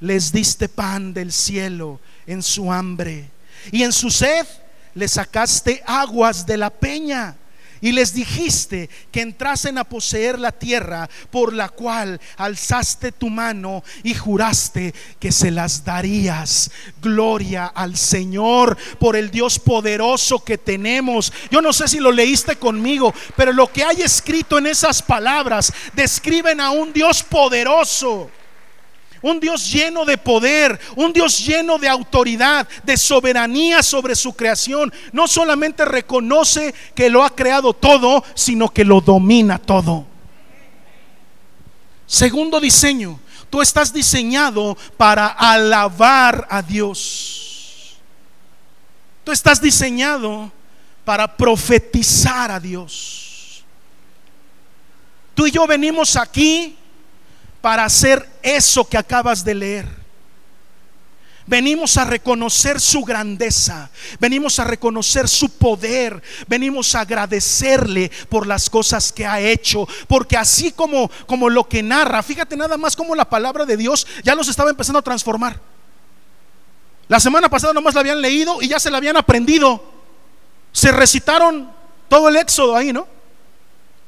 Les diste pan del cielo en su hambre y en su sed le sacaste aguas de la peña y les dijiste que entrasen a poseer la tierra por la cual alzaste tu mano y juraste que se las darías. Gloria al Señor por el Dios poderoso que tenemos. Yo no sé si lo leíste conmigo, pero lo que hay escrito en esas palabras describen a un Dios poderoso. Un Dios lleno de poder, un Dios lleno de autoridad, de soberanía sobre su creación. No solamente reconoce que lo ha creado todo, sino que lo domina todo. Segundo diseño, tú estás diseñado para alabar a Dios. Tú estás diseñado para profetizar a Dios. Tú y yo venimos aquí para hacer eso que acabas de leer. Venimos a reconocer su grandeza, venimos a reconocer su poder, venimos a agradecerle por las cosas que ha hecho, porque así como como lo que narra, fíjate nada más como la palabra de Dios ya los estaba empezando a transformar. La semana pasada nomás la habían leído y ya se la habían aprendido. Se recitaron todo el éxodo ahí, ¿no?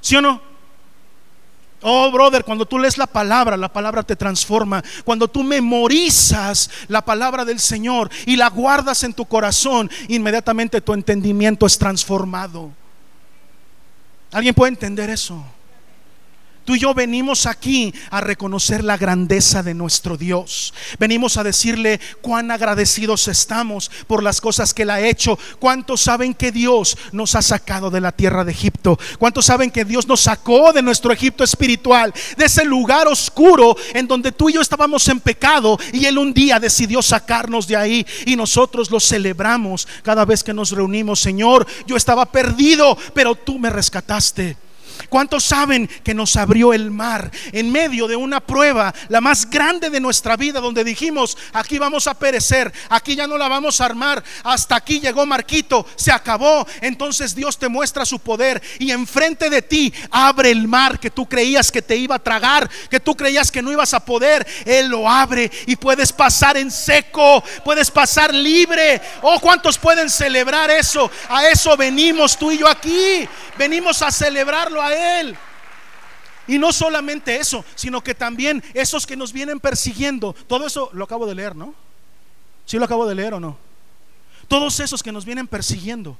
¿Sí o no? Oh, brother, cuando tú lees la palabra, la palabra te transforma. Cuando tú memorizas la palabra del Señor y la guardas en tu corazón, inmediatamente tu entendimiento es transformado. ¿Alguien puede entender eso? Tú y yo venimos aquí a reconocer la grandeza de nuestro Dios. Venimos a decirle cuán agradecidos estamos por las cosas que Él ha hecho. ¿Cuántos saben que Dios nos ha sacado de la tierra de Egipto? ¿Cuántos saben que Dios nos sacó de nuestro Egipto espiritual? De ese lugar oscuro en donde tú y yo estábamos en pecado y Él un día decidió sacarnos de ahí y nosotros lo celebramos cada vez que nos reunimos. Señor, yo estaba perdido, pero tú me rescataste. ¿Cuántos saben que nos abrió el mar en medio de una prueba, la más grande de nuestra vida, donde dijimos, aquí vamos a perecer, aquí ya no la vamos a armar, hasta aquí llegó Marquito, se acabó. Entonces Dios te muestra su poder y enfrente de ti abre el mar que tú creías que te iba a tragar, que tú creías que no ibas a poder. Él lo abre y puedes pasar en seco, puedes pasar libre. Oh, ¿cuántos pueden celebrar eso? A eso venimos tú y yo aquí. Venimos a celebrarlo a él. Y no solamente eso, sino que también esos que nos vienen persiguiendo, todo eso lo acabo de leer, ¿no? ¿Sí lo acabo de leer o no? Todos esos que nos vienen persiguiendo,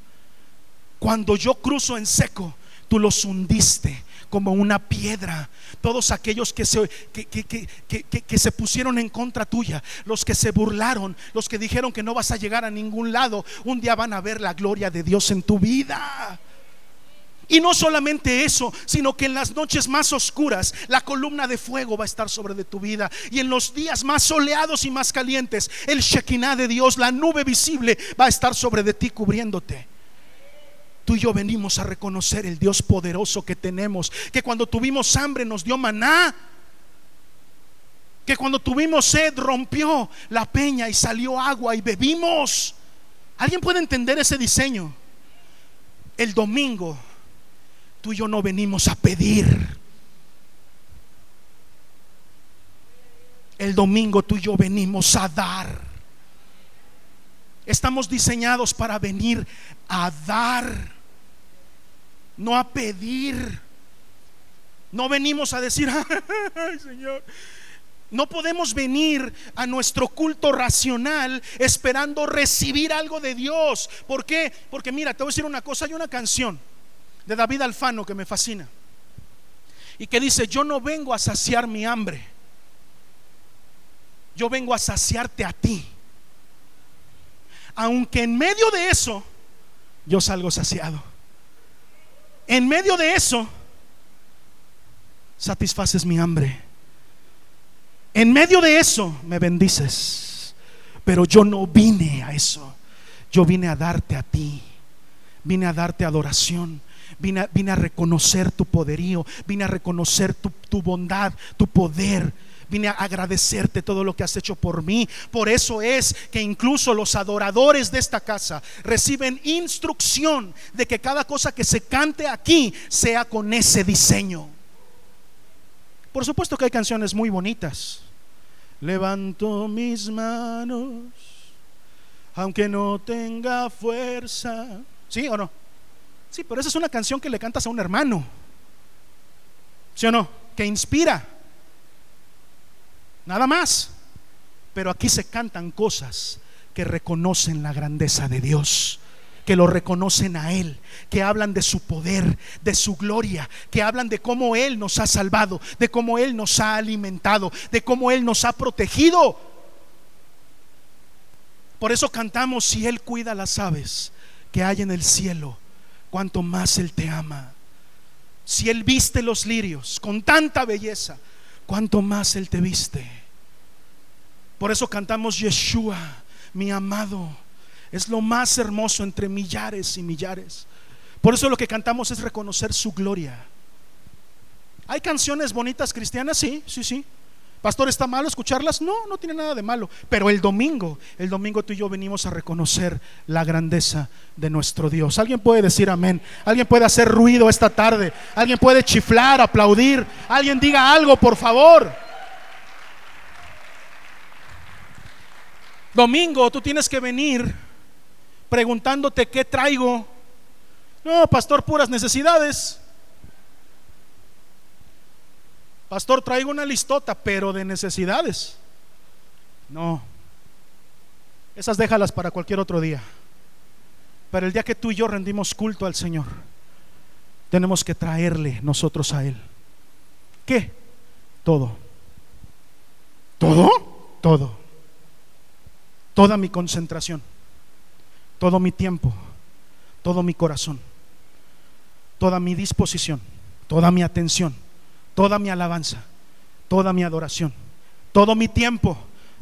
cuando yo cruzo en seco, tú los hundiste como una piedra. Todos aquellos que se, que, que, se pusieron en contra tuya, los que se burlaron, los que dijeron que no vas a llegar a ningún lado, un día van a ver la gloria de Dios en tu vida. Y no solamente eso, sino que en las noches más oscuras la columna de fuego va a estar sobre de tu vida. Y en los días más soleados y más calientes, el Shekinah de Dios, la nube visible, va a estar sobre de ti cubriéndote. Tú y yo venimos a reconocer el Dios poderoso que tenemos, que cuando tuvimos hambre nos dio maná, que cuando tuvimos sed rompió la peña y salió agua y bebimos. ¿Alguien puede entender ese diseño? El domingo Tú y yo no venimos a pedir. El domingo tú y yo venimos a dar. Estamos diseñados para venir a dar, no a pedir. No venimos a decir, Señor, no podemos venir a nuestro culto racional esperando recibir algo de Dios. ¿Por qué? Porque mira, te voy a decir una cosa, hay una canción de David Alfano que me fascina. Y que dice, yo no vengo a saciar mi hambre, yo vengo a saciarte a ti. Aunque en medio de eso yo salgo saciado. En medio de eso satisfaces mi hambre. En medio de eso me bendices. Pero yo no vine a eso. Yo vine a darte a ti. Vine a darte adoración Vine a, reconocer tu poderío, vine a reconocer tu, tu bondad, tu poder. Vine a agradecerte todo lo que has hecho por mí. Por eso es que incluso los adoradores de esta casa reciben instrucción de que cada cosa que se cante aquí sea con ese diseño. Por supuesto que hay canciones muy bonitas. Levanto mis manos, aunque no tenga fuerza. ¿Sí o no? Sí, pero esa es una canción que le cantas a un hermano. ¿Sí o no? Que inspira. Nada más. Pero aquí se cantan cosas que reconocen la grandeza de Dios, que lo reconocen a Él, que hablan de su poder, de su gloria, que hablan de cómo Él nos ha salvado, de cómo Él nos ha alimentado, de cómo Él nos ha protegido. Por eso cantamos, si Él cuida las aves que hay en el cielo, cuanto más Él te ama. Si Él viste los lirios con tanta belleza, cuanto más Él te viste. Por eso cantamos Yeshua, mi amado. Es lo más hermoso entre millares y millares. Por eso lo que cantamos es reconocer su gloria. ¿Hay canciones bonitas cristianas? Sí, sí, sí. Pastor, ¿está malo escucharlas? No, no tiene nada de malo. Pero el domingo, el domingo tú y yo venimos a reconocer la grandeza de nuestro Dios. ¿Alguien puede decir amén? ¿Alguien puede hacer ruido esta tarde? ¿Alguien puede chiflar, aplaudir? ¿Alguien diga algo, por favor? Domingo, tú tienes que venir preguntándote qué traigo. No, pastor, puras necesidades. Pastor, traigo una listota, pero de necesidades. No. Esas déjalas para cualquier otro día. Pero el día que tú y yo rendimos culto al Señor, tenemos que traerle nosotros a Él. ¿Qué? Todo. ¿Todo? Todo. Toda mi concentración. Todo mi tiempo. Todo mi corazón. Toda mi disposición. Toda mi atención toda mi alabanza, toda mi adoración, todo mi tiempo.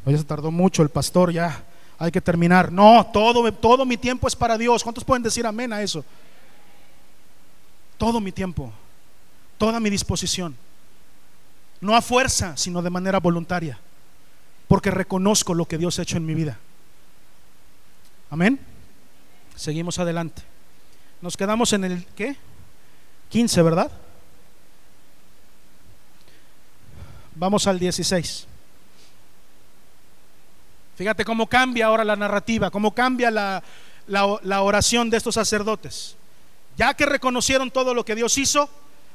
Oye, se tardó mucho el pastor, ya hay que terminar. No, todo, todo mi tiempo es para Dios. ¿Cuántos pueden decir amén a eso? Todo mi tiempo, toda mi disposición. No a fuerza, sino de manera voluntaria. Porque reconozco lo que Dios ha hecho en mi vida. Amén. Seguimos adelante. Nos quedamos en el ¿qué? 15, ¿verdad? Vamos al 16. Fíjate cómo cambia ahora la narrativa, cómo cambia la, la, oración de estos sacerdotes. Ya que reconocieron todo lo que Dios hizo,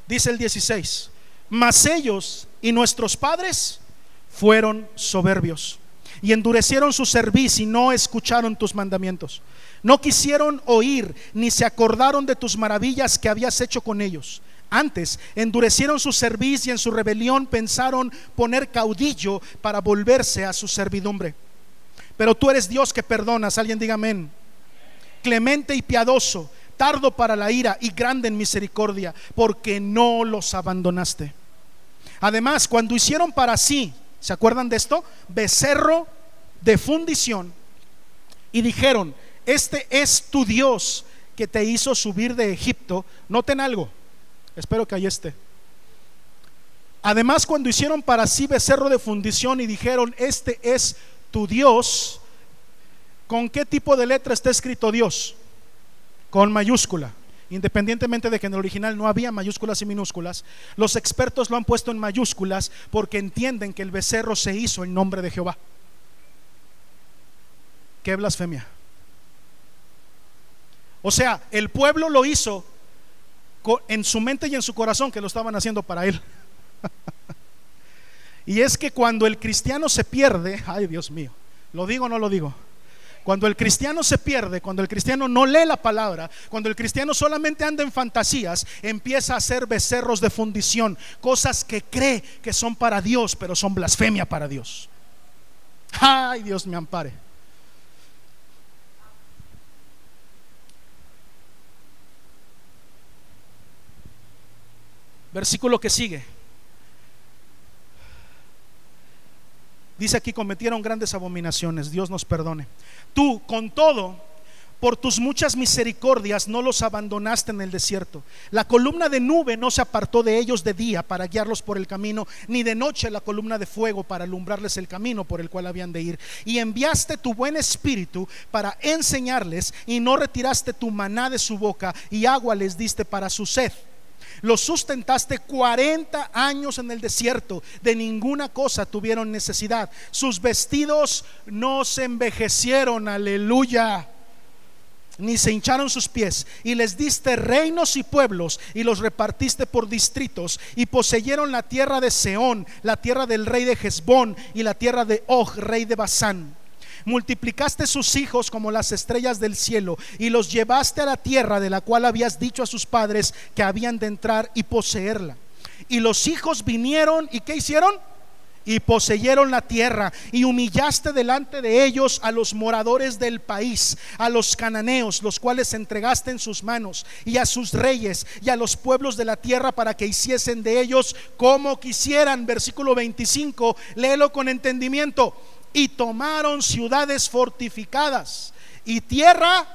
dice el 16, mas ellos y nuestros padres fueron soberbios y endurecieron su cerviz y no escucharon tus mandamientos. No quisieron oír ni se acordaron de tus maravillas que habías hecho con ellos. Antes endurecieron su servicio y en su rebelión pensaron poner caudillo para volverse a su servidumbre. Pero tú eres Dios que perdonas, alguien diga amén. Clemente y piadoso, tardo para la ira y grande en misericordia, porque no los abandonaste. Además, cuando hicieron para sí, ¿se acuerdan de esto? Becerro de fundición y dijeron, este es tu Dios que te hizo subir de Egipto. Noten algo Espero que ahí esté. Además, cuando hicieron para sí becerro de fundición y dijeron, este es tu Dios, ¿con qué tipo de letra está escrito Dios? Con mayúscula. Independientemente de que en el original no había mayúsculas y minúsculas, los expertos lo han puesto en mayúsculas porque entienden que el becerro se hizo en nombre de Jehová. Qué blasfemia. O sea, el pueblo lo hizo en su mente y en su corazón que lo estaban haciendo para él. y es que cuando el cristiano se pierde, ay Dios mío, lo digo o no lo digo. Cuando el cristiano se pierde, cuando el cristiano no lee la palabra, cuando el cristiano solamente anda en fantasías, empieza a hacer becerros de fundición, cosas que cree que son para Dios, pero son blasfemia para Dios. Ay, Dios me ampare. Versículo que sigue. Dice aquí, cometieron grandes abominaciones, Dios nos perdone. Tú, con todo, por tus muchas misericordias no los abandonaste en el desierto. La columna de nube no se apartó de ellos de día para guiarlos por el camino, ni de noche la columna de fuego para alumbrarles el camino por el cual habían de ir. Y enviaste tu buen espíritu para enseñarles y no retiraste tu maná de su boca y agua les diste para su sed. Los sustentaste 40 años en el desierto, de ninguna cosa tuvieron necesidad. Sus vestidos no se envejecieron, aleluya ni se hincharon sus pies, y les diste reinos y pueblos, y los repartiste por distritos, y poseyeron la tierra de Seón, la tierra del rey de Hezbón, y la tierra de Og, rey de Basán. Multiplicaste sus hijos como las estrellas del cielo, y los llevaste a la tierra de la cual habías dicho a sus padres que habían de entrar y poseerla. Y los hijos vinieron, ¿y qué hicieron? y poseyeron la tierra y humillaste delante de ellos a los moradores del país, a los cananeos, los cuales entregaste en sus manos y a sus reyes y a los pueblos de la tierra para que hiciesen de ellos como quisieran. Versículo 25, léelo con entendimiento. Y tomaron ciudades fortificadas y tierra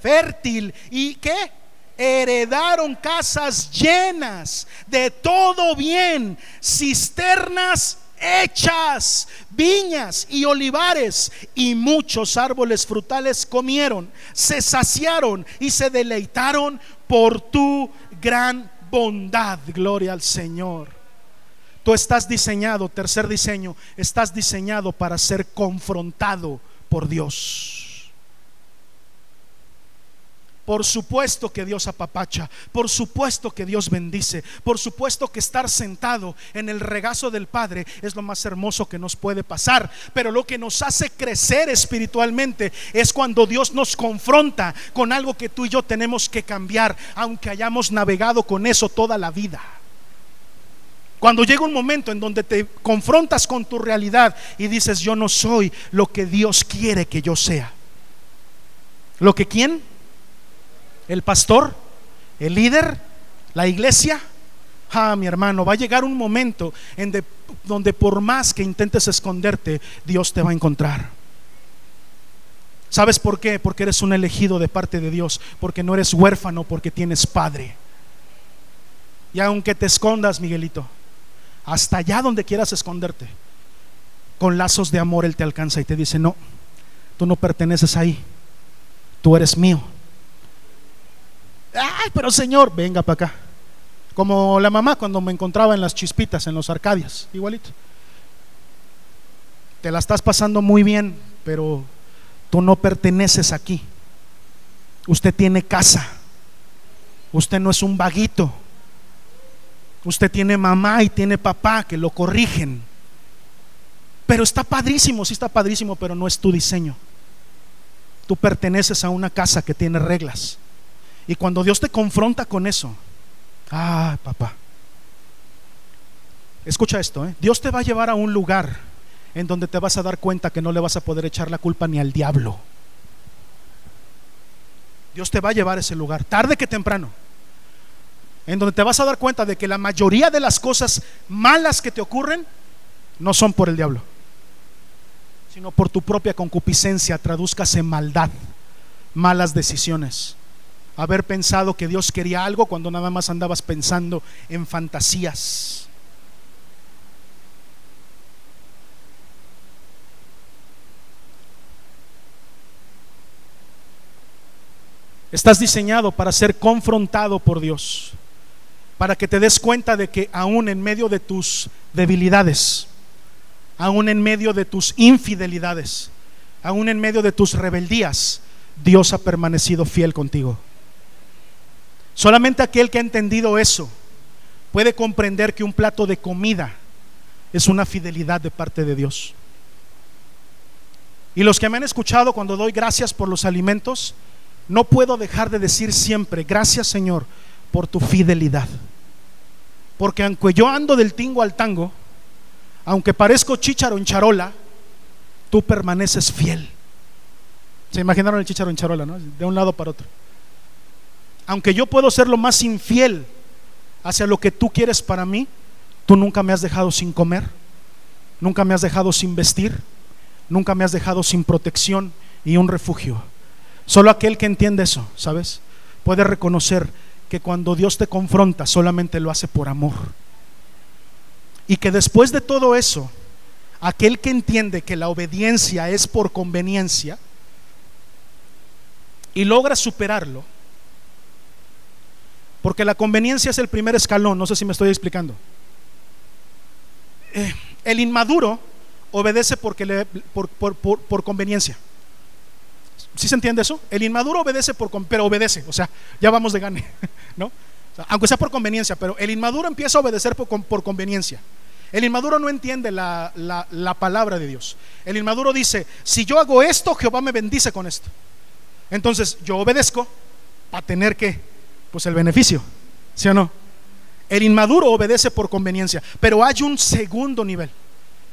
fértil y qué? heredaron casas llenas de todo bien, cisternas hechas, viñas y olivares y muchos árboles frutales comieron, se saciaron y se deleitaron por tu gran bondad. Gloria al Señor. Tú estás diseñado, tercer diseño, estás diseñado para ser confrontado por Dios. Por supuesto que Dios apapacha, por supuesto que Dios bendice, por supuesto que estar sentado en el regazo del Padre es lo más hermoso que nos puede pasar. Pero lo que nos hace crecer espiritualmente es cuando Dios nos confronta con algo que tú y yo tenemos que cambiar, aunque hayamos navegado con eso toda la vida. Cuando llega un momento en donde te confrontas con tu realidad y dices, yo no soy lo que Dios quiere que yo sea. ¿Lo que quién? el pastor, el líder, la iglesia. Ah, mi hermano, va a llegar un momento en donde por más que intentes esconderte, Dios te va a encontrar. ¿Sabes por qué? Porque eres un elegido de parte de Dios, porque no eres huérfano, porque tienes padre. Y aunque te escondas, Miguelito, hasta allá donde quieras esconderte, con lazos de amor Él te alcanza y te dice, no, tú no perteneces ahí, tú eres mío. Ay, pero Señor, venga para acá. Como la mamá cuando me encontraba en las chispitas, en los arcadias, igualito. Te la estás pasando muy bien, pero tú no perteneces aquí. Usted tiene casa. Usted no es un vaguito. Usted tiene mamá y tiene papá que lo corrigen. Pero está padrísimo, sí está padrísimo, pero no es tu diseño. Tú perteneces a una casa que tiene reglas. Y cuando Dios te confronta con eso, ah, papá, escucha esto, ¿eh? Dios te va a llevar a un lugar en donde te vas a dar cuenta que no le vas a poder echar la culpa ni al diablo. Dios te va a llevar a ese lugar, tarde que temprano, en donde te vas a dar cuenta de que la mayoría de las cosas malas que te ocurren no son por el diablo, sino por tu propia concupiscencia, traduzcase maldad, malas decisiones haber pensado que Dios quería algo cuando nada más andabas pensando en fantasías. Estás diseñado para ser confrontado por Dios, para que te des cuenta de que aún en medio de tus debilidades, aún en medio de tus infidelidades, aún en medio de tus rebeldías, Dios ha permanecido fiel contigo. Solamente aquel que ha entendido eso puede comprender que un plato de comida es una fidelidad de parte de Dios. Y los que me han escuchado cuando doy gracias por los alimentos, no puedo dejar de decir siempre, gracias Señor por tu fidelidad. Porque aunque yo ando del tingo al tango, aunque parezco chicharo en charola, tú permaneces fiel. Se imaginaron el chicharo en charola, ¿no? De un lado para otro aunque yo puedo ser lo más infiel hacia lo que tú quieres para mí, tú nunca me has dejado sin comer, nunca me has dejado sin vestir, nunca me has dejado sin protección y un refugio. Solo aquel que entiende eso, ¿sabes? Puede reconocer que cuando Dios te confronta solamente lo hace por amor. Y que después de todo eso, aquel que entiende que la obediencia es por conveniencia y logra superarlo, porque la conveniencia es el primer escalón, no sé si me estoy explicando. Eh, el inmaduro obedece porque le, por, por, conveniencia. ¿Sí se entiende eso? El inmaduro obedece por, pero obedece, o sea, ya vamos de gane, ¿no? aunque sea por conveniencia, pero el inmaduro empieza a obedecer por, por conveniencia. El inmaduro no entiende la, la, palabra de Dios. El inmaduro dice, si yo hago esto, Jehová me bendice con esto. Entonces yo obedezco para tener que, pues el beneficio, ¿sí o no? El inmaduro obedece por conveniencia, pero hay un segundo nivel,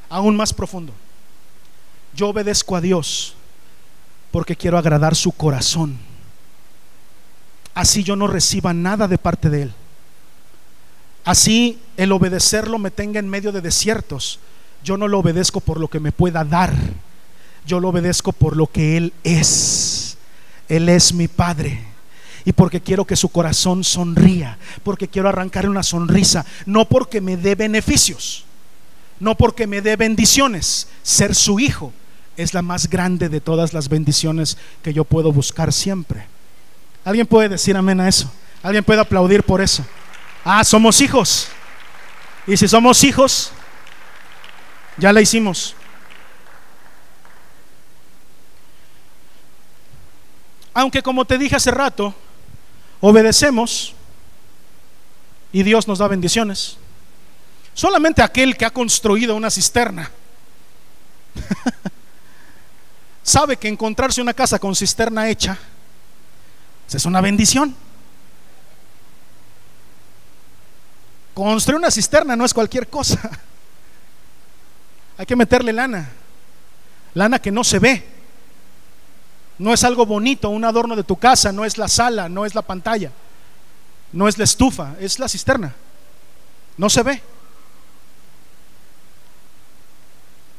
aún más profundo. Yo obedezco a Dios porque quiero agradar su corazón. Así yo no reciba nada de parte de Él. Así el obedecerlo me tenga en medio de desiertos. Yo no lo obedezco por lo que me pueda dar. Yo lo obedezco por lo que Él es. Él es mi Padre. Y porque quiero que su corazón sonría. Porque quiero arrancarle una sonrisa. No porque me dé beneficios. No porque me dé bendiciones. Ser su hijo es la más grande de todas las bendiciones que yo puedo buscar siempre. ¿Alguien puede decir amén a eso? ¿Alguien puede aplaudir por eso? Ah, somos hijos. Y si somos hijos, ya la hicimos. Aunque como te dije hace rato, obedecemos y Dios nos da bendiciones. Solamente aquel que ha construido una cisterna sabe que encontrarse una casa con cisterna hecha es una bendición. Construir una cisterna no es cualquier cosa. Hay que meterle lana. Lana que no se ve. No es algo bonito, un adorno de tu casa, no es la sala, no es la pantalla, no es la estufa, es la cisterna. No se ve.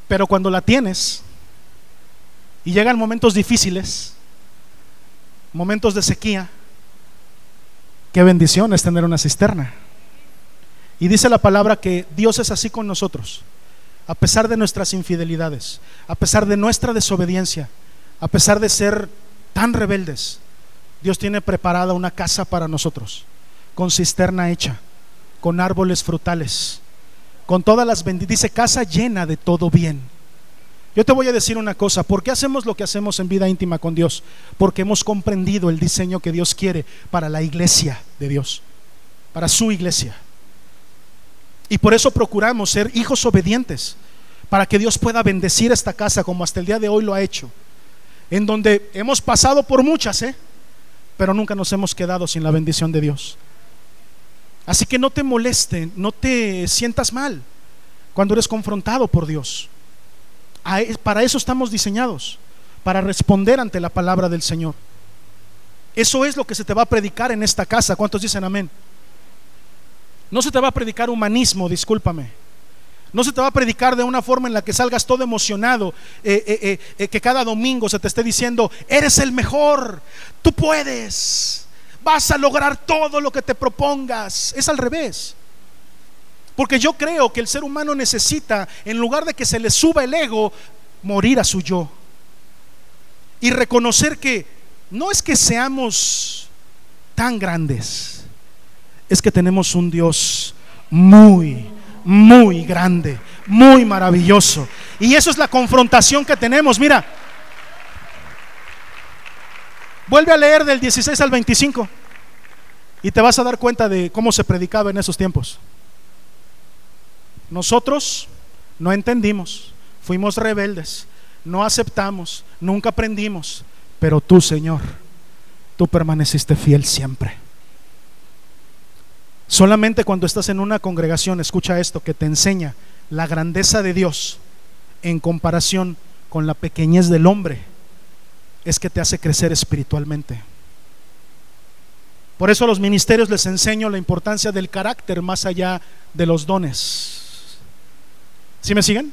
Pero cuando la tienes y llegan momentos difíciles, momentos de sequía, qué bendición es tener una cisterna. Y dice la palabra que Dios es así con nosotros, a pesar de nuestras infidelidades, a pesar de nuestra desobediencia, a pesar de ser tan rebeldes. Dios tiene preparada una casa para nosotros, con cisterna hecha, con árboles frutales, con todas las bendiciones. Dice casa llena de todo bien. Yo te voy a decir una cosa, ¿por qué hacemos lo que hacemos en vida íntima con Dios? Porque hemos comprendido el diseño que Dios quiere para la iglesia de Dios, para su iglesia. Y por eso procuramos ser hijos obedientes, para que Dios pueda bendecir esta casa como hasta el día de hoy lo ha hecho. En donde hemos pasado por muchas, ¿eh? pero nunca nos hemos quedado sin la bendición de Dios. Así que no te moleste, no te sientas mal cuando eres confrontado por Dios. Para eso estamos diseñados, para responder ante la palabra del Señor. Eso es lo que se te va a predicar en esta casa. ¿Cuántos dicen amén? No se te va a predicar humanismo, discúlpame. No se te va a predicar de una forma en la que salgas todo emocionado, eh, eh, eh, que cada domingo se te esté diciendo, eres el mejor, tú puedes, vas a lograr todo lo que te propongas. Es al revés. Porque yo creo que el ser humano necesita, en lugar de que se le suba el ego, morir a su yo. Y reconocer que no es que seamos tan grandes es que tenemos un Dios muy, muy grande, muy maravilloso. Y eso es la confrontación que tenemos. Mira, vuelve a leer del 16 al 25 y te vas a dar cuenta de cómo se predicaba en esos tiempos. Nosotros no entendimos, fuimos rebeldes, no aceptamos, nunca aprendimos, pero tú, Señor, tú permaneciste fiel siempre. Solamente cuando estás en una congregación, escucha esto, que te enseña la grandeza de Dios en comparación con la pequeñez del hombre, es que te hace crecer espiritualmente. Por eso a los ministerios les enseño la importancia del carácter más allá de los dones. ¿Sí me siguen?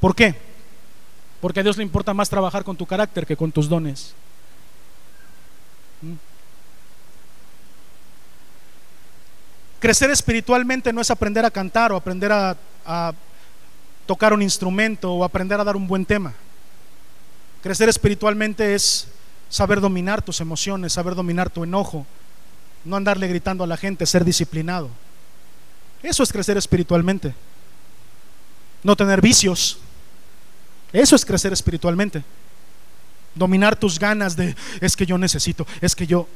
¿Por qué? Porque a Dios le importa más trabajar con tu carácter que con tus dones. ¿Mm? Crecer espiritualmente no es aprender a cantar o aprender a, a tocar un instrumento o aprender a dar un buen tema. Crecer espiritualmente es saber dominar tus emociones, saber dominar tu enojo, no andarle gritando a la gente, ser disciplinado. Eso es crecer espiritualmente. No tener vicios. Eso es crecer espiritualmente. Dominar tus ganas de, es que yo necesito, es que yo...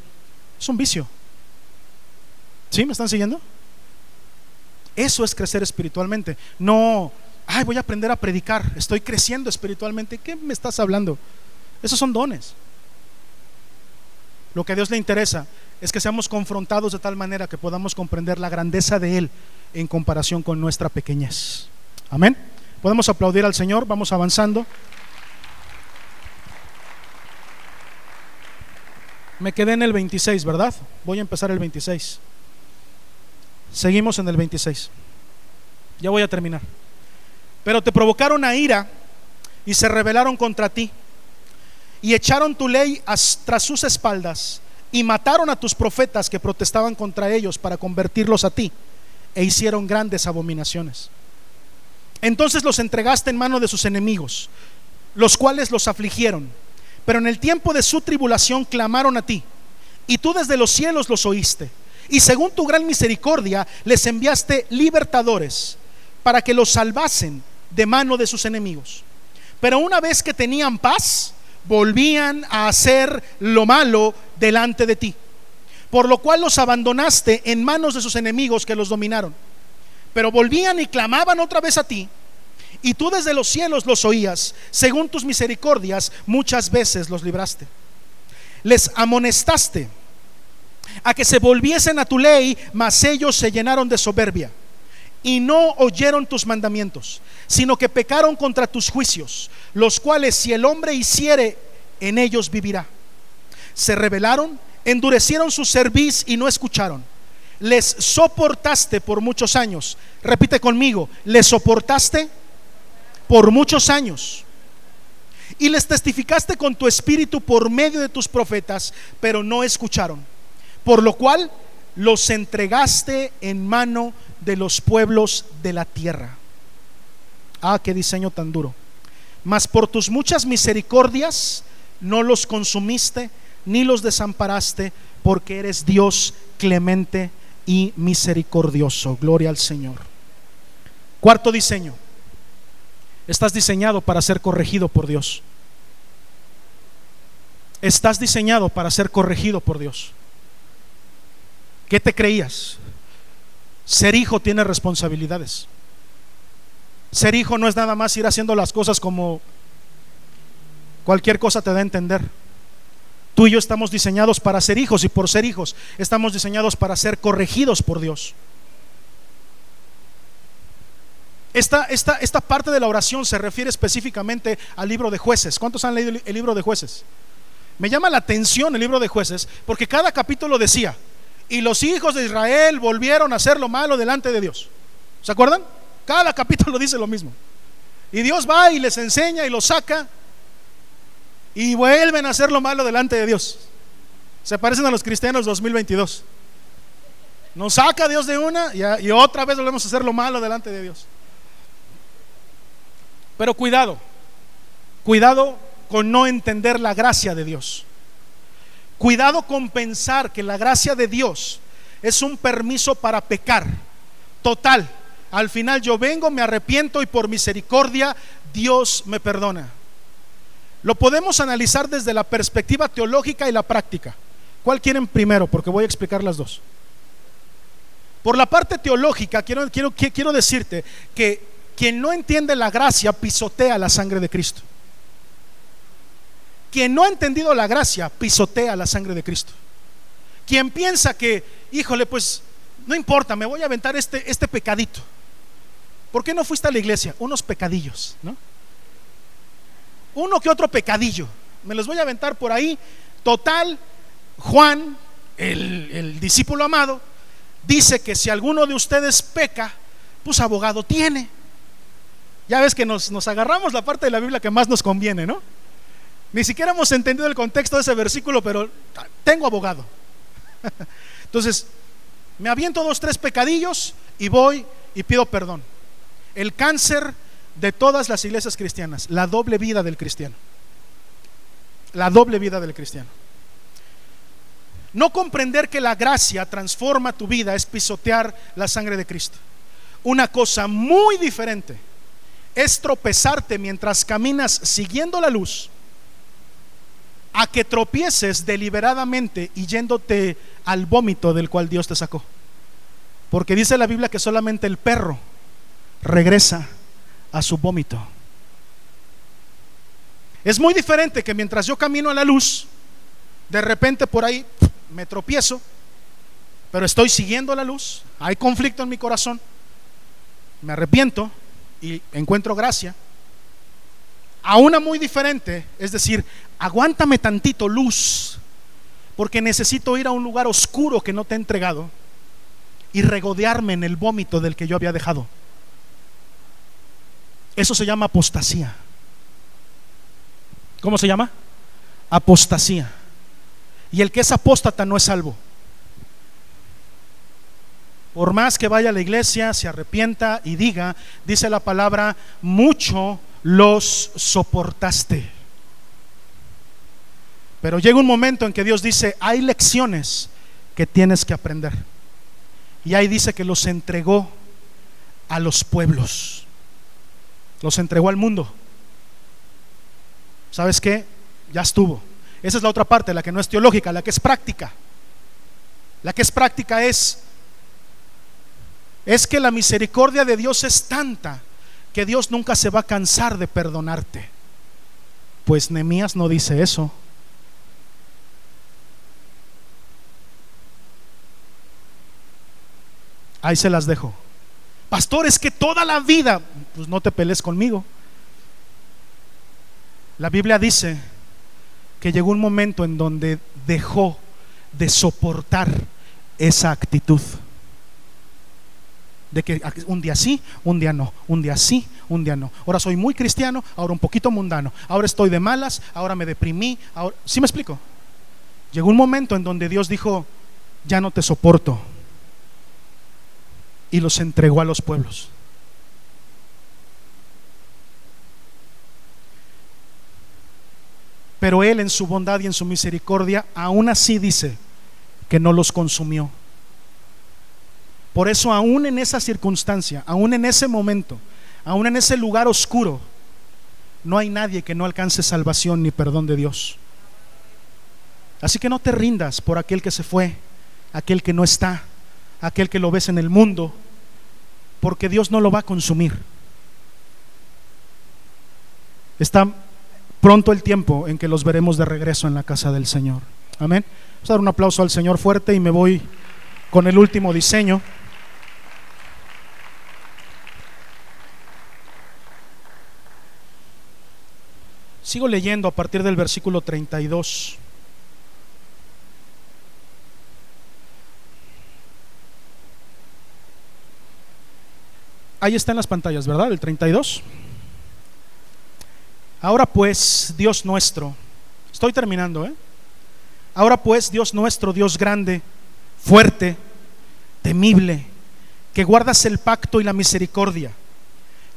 Es un vicio. ¿Sí? ¿Me están siguiendo? Eso es crecer espiritualmente. No, ay, voy a aprender a predicar, estoy creciendo espiritualmente. ¿Qué me estás hablando? Esos son dones. Lo que a Dios le interesa es que seamos confrontados de tal manera que podamos comprender la grandeza de Él en comparación con nuestra pequeñez. Amén. Podemos aplaudir al Señor, vamos avanzando. Me quedé en el 26, ¿verdad? Voy a empezar el 26. Seguimos en el 26. Ya voy a terminar. Pero te provocaron a ira y se rebelaron contra ti y echaron tu ley tras sus espaldas y mataron a tus profetas que protestaban contra ellos para convertirlos a ti e hicieron grandes abominaciones. Entonces los entregaste en mano de sus enemigos, los cuales los afligieron. Pero en el tiempo de su tribulación clamaron a ti, y tú desde los cielos los oíste. Y según tu gran misericordia les enviaste libertadores para que los salvasen de mano de sus enemigos. Pero una vez que tenían paz, volvían a hacer lo malo delante de ti. Por lo cual los abandonaste en manos de sus enemigos que los dominaron. Pero volvían y clamaban otra vez a ti. Y tú desde los cielos los oías. Según tus misericordias, muchas veces los libraste. Les amonestaste a que se volviesen a tu ley, mas ellos se llenaron de soberbia y no oyeron tus mandamientos, sino que pecaron contra tus juicios, los cuales si el hombre hiciere, en ellos vivirá. Se rebelaron, endurecieron su cerviz y no escucharon. Les soportaste por muchos años. Repite conmigo, les soportaste por muchos años. Y les testificaste con tu espíritu por medio de tus profetas, pero no escucharon. Por lo cual los entregaste en mano de los pueblos de la tierra. Ah, qué diseño tan duro. Mas por tus muchas misericordias no los consumiste ni los desamparaste, porque eres Dios clemente y misericordioso. Gloria al Señor. Cuarto diseño. Estás diseñado para ser corregido por Dios. Estás diseñado para ser corregido por Dios. ¿Qué te creías? Ser hijo tiene responsabilidades. Ser hijo no es nada más ir haciendo las cosas como cualquier cosa te da a entender. Tú y yo estamos diseñados para ser hijos y por ser hijos estamos diseñados para ser corregidos por Dios. Esta, esta, esta parte de la oración se refiere específicamente al libro de jueces. ¿Cuántos han leído el libro de jueces? Me llama la atención el libro de jueces porque cada capítulo decía, y los hijos de Israel volvieron a hacer lo malo delante de Dios. ¿Se acuerdan? Cada capítulo dice lo mismo. Y Dios va y les enseña y los saca y vuelven a hacer lo malo delante de Dios. Se parecen a los cristianos 2022. Nos saca Dios de una y, otra vez volvemos a hacer lo malo delante de Dios. Pero cuidado, cuidado con no entender la gracia de Dios. Cuidado con pensar que la gracia de Dios es un permiso para pecar. Total. Al final yo vengo, me arrepiento y por misericordia Dios me perdona. Lo podemos analizar desde la perspectiva teológica y la práctica. ¿Cuál quieren primero? Porque voy a explicar las dos. Por la parte teológica, quiero, quiero, quiero decirte que quien no entiende la gracia pisotea la sangre de Cristo. Quien no ha entendido la gracia pisotea la sangre de Cristo. Quien piensa que, híjole, pues no importa, me voy a aventar este, este pecadito. ¿Por qué no fuiste a la iglesia? Unos pecadillos, ¿no? Uno que otro pecadillo. Me los voy a aventar por ahí. Total, Juan, el, el discípulo amado, dice que si alguno de ustedes peca, pues abogado tiene. Ya ves que nos, nos agarramos la parte de la Biblia que más nos conviene, ¿no? Ni siquiera hemos entendido el contexto de ese versículo, pero tengo abogado. Entonces, me aviento dos, tres pecadillos y voy y pido perdón. El cáncer de todas las iglesias cristianas, la doble vida del cristiano. La doble vida del cristiano. No comprender que la gracia transforma tu vida es pisotear la sangre de Cristo. Una cosa muy diferente es tropezarte mientras caminas siguiendo la luz a que tropieces deliberadamente y yéndote al vómito del cual Dios te sacó. Porque dice la Biblia que solamente el perro regresa a su vómito. Es muy diferente que mientras yo camino a la luz, de repente por ahí me tropiezo, pero estoy siguiendo la luz, hay conflicto en mi corazón, me arrepiento y encuentro gracia. A una muy diferente, es decir, aguántame tantito luz, porque necesito ir a un lugar oscuro que no te he entregado y regodearme en el vómito del que yo había dejado. Eso se llama apostasía. ¿Cómo se llama? Apostasía. Y el que es apóstata no es salvo. Por más que vaya a la iglesia, se arrepienta y diga, dice la palabra, mucho los soportaste. Pero llega un momento en que Dios dice, hay lecciones que tienes que aprender. Y ahí dice que los entregó a los pueblos. Los entregó al mundo. ¿Sabes qué? Ya estuvo. Esa es la otra parte, la que no es teológica, la que es práctica. La que es práctica es es que la misericordia de Dios es tanta que Dios nunca se va a cansar de perdonarte. Pues Nemías no dice eso. Ahí se las dejo. Pastor, es que toda la vida, pues no te pelees conmigo. La Biblia dice que llegó un momento en donde dejó de soportar esa actitud. De que un día sí, un día no, un día sí, un día no. Ahora soy muy cristiano, ahora un poquito mundano. Ahora estoy de malas, ahora me deprimí. Ahora... ¿Sí me explico? Llegó un momento en donde Dios dijo, ya no te soporto y los entregó a los pueblos. Pero Él en su bondad y en su misericordia aún así dice que no los consumió. Por eso aún en esa circunstancia, aún en ese momento, aún en ese lugar oscuro, no hay nadie que no alcance salvación ni perdón de Dios. Así que no te rindas por aquel que se fue, aquel que no está aquel que lo ves en el mundo, porque Dios no lo va a consumir. Está pronto el tiempo en que los veremos de regreso en la casa del Señor. Amén. Vamos a dar un aplauso al Señor fuerte y me voy con el último diseño. Sigo leyendo a partir del versículo 32. Ahí está en las pantallas, ¿verdad? El 32. Ahora pues, Dios nuestro, estoy terminando, ¿eh? Ahora pues, Dios nuestro, Dios grande, fuerte, temible, que guardas el pacto y la misericordia,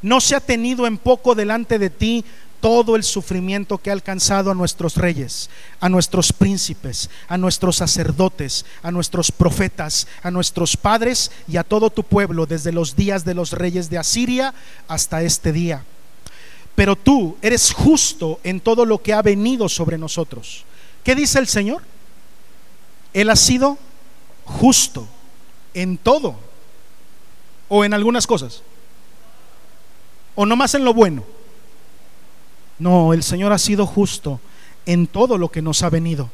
no se ha tenido en poco delante de ti todo el sufrimiento que ha alcanzado a nuestros reyes, a nuestros príncipes, a nuestros sacerdotes, a nuestros profetas, a nuestros padres y a todo tu pueblo desde los días de los reyes de Asiria hasta este día. Pero tú eres justo en todo lo que ha venido sobre nosotros. ¿Qué dice el Señor? Él ha sido justo en todo o en algunas cosas o no más en lo bueno no, el Señor ha sido justo en todo lo que nos ha venido.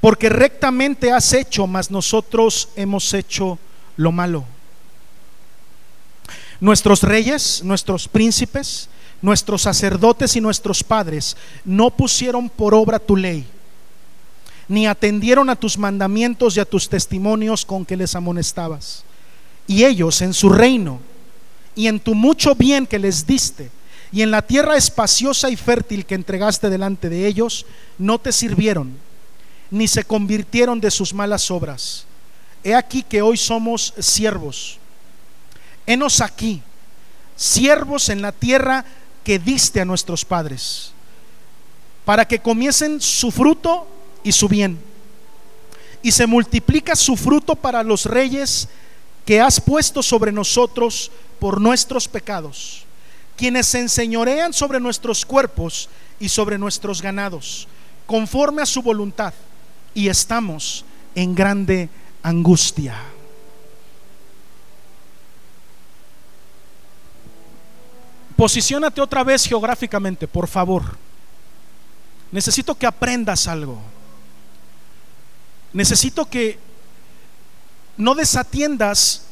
Porque rectamente has hecho, mas nosotros hemos hecho lo malo. Nuestros reyes, nuestros príncipes, nuestros sacerdotes y nuestros padres no pusieron por obra tu ley, ni atendieron a tus mandamientos y a tus testimonios con que les amonestabas. Y ellos en su reino y en tu mucho bien que les diste, y en la tierra espaciosa y fértil que entregaste delante de ellos, no te sirvieron, ni se convirtieron de sus malas obras. He aquí que hoy somos siervos. Henos aquí, siervos en la tierra que diste a nuestros padres, para que comiesen su fruto y su bien. Y se multiplica su fruto para los reyes que has puesto sobre nosotros por nuestros pecados, quienes se enseñorean sobre nuestros cuerpos y sobre nuestros ganados, conforme a su voluntad, y estamos en grande angustia. Posiciónate otra vez geográficamente, por favor. Necesito que aprendas algo. Necesito que no desatiendas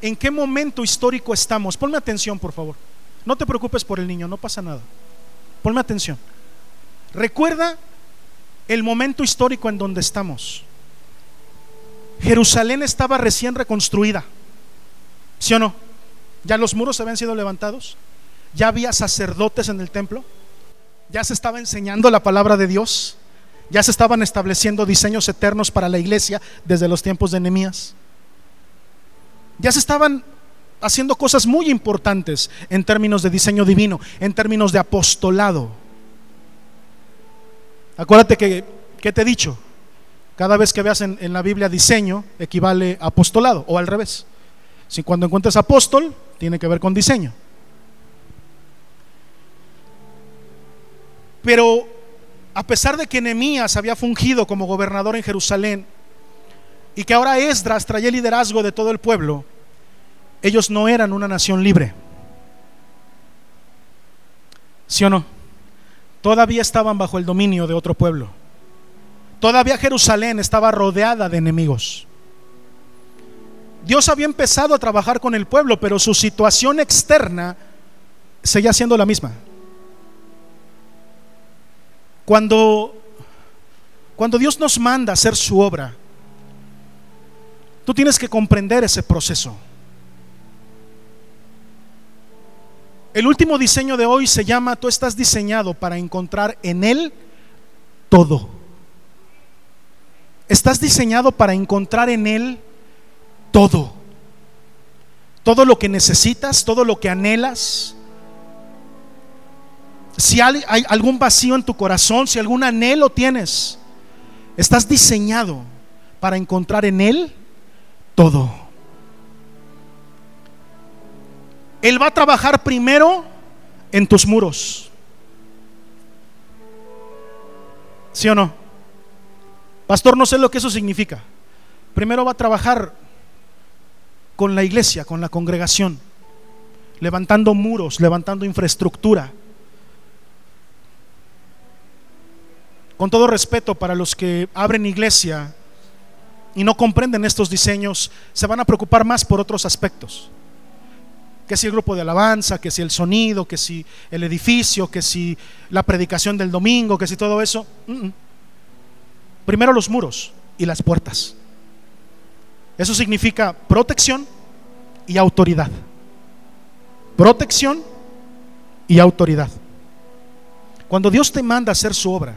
en qué momento histórico estamos. Ponme atención, por favor. No te preocupes por el niño, no pasa nada. Ponme atención. Recuerda el momento histórico en donde estamos. Jerusalén estaba recién reconstruida. ¿Sí o no? Ya los muros habían sido levantados. Ya había sacerdotes en el templo. Ya se estaba enseñando la palabra de Dios. Ya se estaban estableciendo diseños eternos para la iglesia desde los tiempos de Nehemías. Ya se estaban haciendo cosas muy importantes en términos de diseño divino, en términos de apostolado. Acuérdate que, que te he dicho, cada vez que veas en, en, la Biblia diseño, equivale a apostolado, o al revés. Si cuando encuentres apóstol, tiene que ver con diseño. Pero a pesar de que Nehemías había fungido como gobernador en Jerusalén y que ahora Esdras traía el liderazgo de todo el pueblo, ellos no eran una nación libre. ¿Sí o no? Todavía estaban bajo el dominio de otro pueblo. Todavía Jerusalén estaba rodeada de enemigos. Dios había empezado a trabajar con el pueblo, pero su situación externa seguía siendo la misma. Cuando, cuando Dios nos manda hacer su obra, tú tienes que comprender ese proceso. El último diseño de hoy se llama, tú estás diseñado para encontrar en Él todo. Estás diseñado para encontrar en Él todo. Todo lo que necesitas, todo lo que anhelas, si hay, algún vacío en tu corazón, si algún anhelo tienes, estás diseñado para encontrar en Él todo. Él va a trabajar primero en tus muros. ¿Sí o no? Pastor, no sé lo que eso significa. Primero va a trabajar con la iglesia, con la congregación, levantando muros, levantando infraestructura con todo respeto para los que abren iglesia y no comprenden estos diseños, se van a preocupar más por otros aspectos. Que si el grupo de alabanza, que si el sonido, que si el edificio, que si la predicación del domingo, que si todo eso. Primero los muros y las puertas. Eso significa protección y autoridad. Protección y autoridad. Cuando Dios te manda a hacer su obra,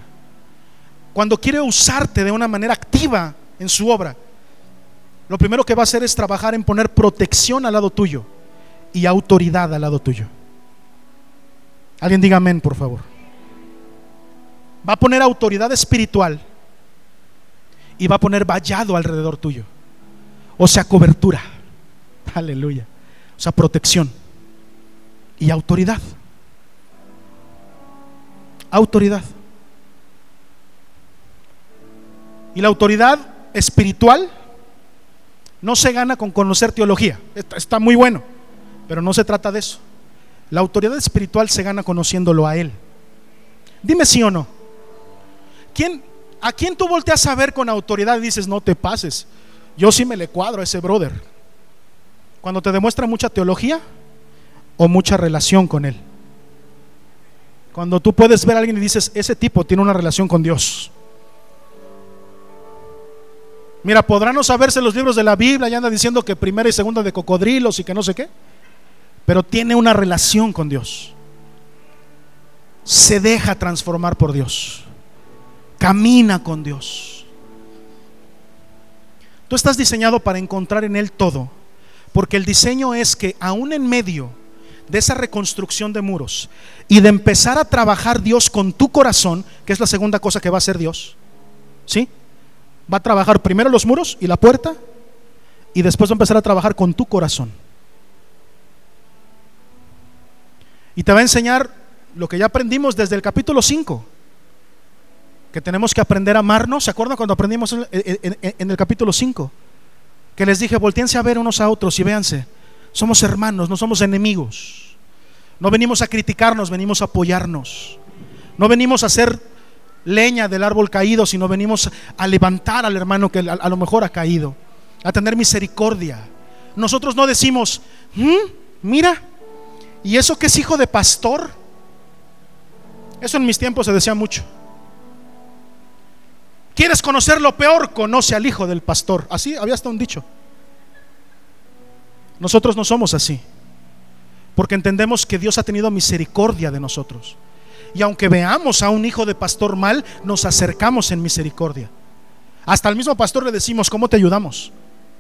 cuando quiere usarte de una manera activa en su obra, lo primero que va a hacer es trabajar en poner protección al lado tuyo y autoridad al lado tuyo. Alguien diga amén, por favor. Va a poner autoridad espiritual y va a poner vallado alrededor tuyo. O sea, cobertura. Aleluya. O sea, protección y autoridad. Autoridad. Y la autoridad espiritual no se gana con conocer teología. Está muy bueno, pero no se trata de eso. La autoridad espiritual se gana conociéndolo a Él. Dime sí o no. ¿Quién, ¿A quién tú volteas a ver con autoridad y dices, no te pases? Yo sí me le cuadro a ese brother. Cuando te demuestra mucha teología o mucha relación con Él. Cuando tú puedes ver a alguien y dices, ese tipo tiene una relación con Dios. Mira, podrán no saberse los libros de la Biblia y anda diciendo que primera y segunda de cocodrilos y que no sé qué, pero tiene una relación con Dios. se deja transformar por Dios. Camina con Dios. Tú estás diseñado para encontrar en Él todo, porque el diseño es que aún en medio de esa reconstrucción de muros y de empezar a trabajar Dios con tu corazón, que es la segunda cosa que va a hacer Dios, ¿sí? Va a trabajar primero los muros y la puerta y después va a empezar a trabajar con tu corazón. Y te va a enseñar lo que ya aprendimos desde el capítulo 5, que tenemos que aprender a amarnos. ¿Se acuerdan cuando aprendimos en, el capítulo 5? Que les dije, volteense a ver unos a otros y véanse, somos hermanos, no somos enemigos. No venimos a criticarnos, venimos a apoyarnos. No venimos a hacer leña del árbol caído, sino venimos a levantar al hermano que a, lo mejor ha caído, a tener misericordia. Nosotros no decimos, ¿Mm? mira, ¿Y eso que es hijo de pastor? Eso en mis tiempos se decía mucho. ¿Quieres conocer lo peor? Conoce al hijo del pastor. Así había hasta un dicho. Nosotros no somos así. Porque entendemos que Dios ha tenido misericordia de nosotros. Y aunque veamos a un hijo de pastor mal, nos acercamos en misericordia. Hasta al mismo pastor le decimos, ¿cómo te ayudamos?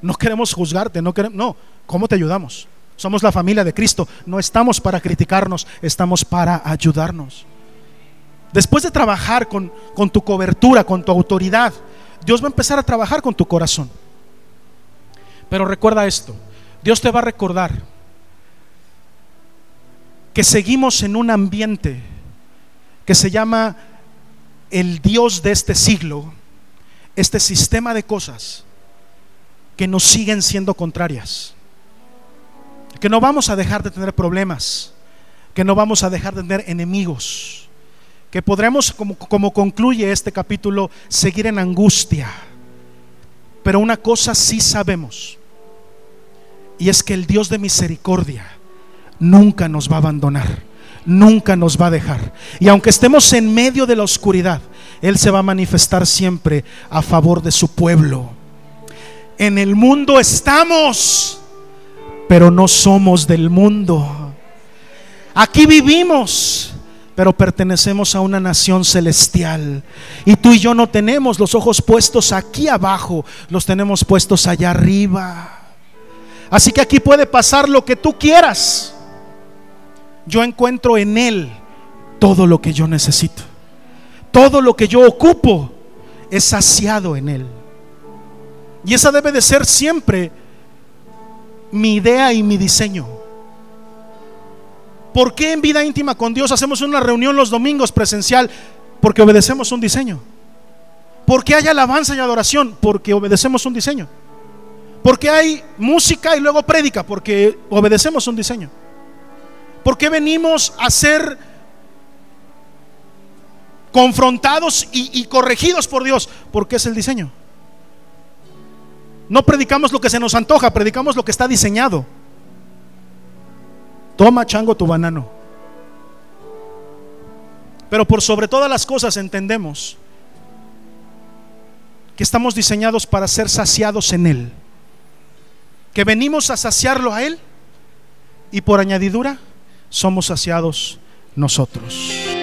No queremos juzgarte, no queremos, no, ¿cómo te ayudamos? Somos la familia de Cristo. No estamos para criticarnos, estamos para ayudarnos. Después de trabajar con, con tu cobertura, con tu autoridad, Dios va a empezar a trabajar con tu corazón. Pero recuerda esto, Dios te va a recordar que seguimos en un ambiente que se llama el Dios de este siglo, este sistema de cosas que nos siguen siendo contrarias que no vamos a dejar de tener problemas, que no vamos a dejar de tener enemigos, que podremos, como, como concluye este capítulo, seguir en angustia. Pero una cosa sí sabemos, y es que el Dios de misericordia nunca nos va a abandonar, nunca nos va a dejar. Y aunque estemos en medio de la oscuridad, Él se va a manifestar siempre a favor de su pueblo. En el mundo estamos pero no somos del mundo. Aquí vivimos, pero pertenecemos a una nación celestial. Y tú y yo no tenemos los ojos puestos aquí abajo, los tenemos puestos allá arriba. Así que aquí puede pasar lo que tú quieras. Yo encuentro en Él todo lo que yo necesito. Todo lo que yo ocupo es saciado en Él. Y esa debe de ser siempre mi idea y mi diseño. ¿Por qué en vida íntima con Dios hacemos una reunión los domingos presencial? Porque obedecemos un diseño. ¿Por qué hay alabanza y adoración? Porque obedecemos un diseño. ¿Por qué hay música y luego prédica? Porque obedecemos un diseño. ¿Por qué venimos a ser confrontados y, y corregidos por Dios? Porque es el diseño. No predicamos lo que se nos antoja, predicamos lo que está diseñado. Toma, chango, tu banano. Pero por sobre todas las cosas entendemos que estamos diseñados para ser saciados en Él. Que venimos a saciarlo a Él y por añadidura somos saciados nosotros.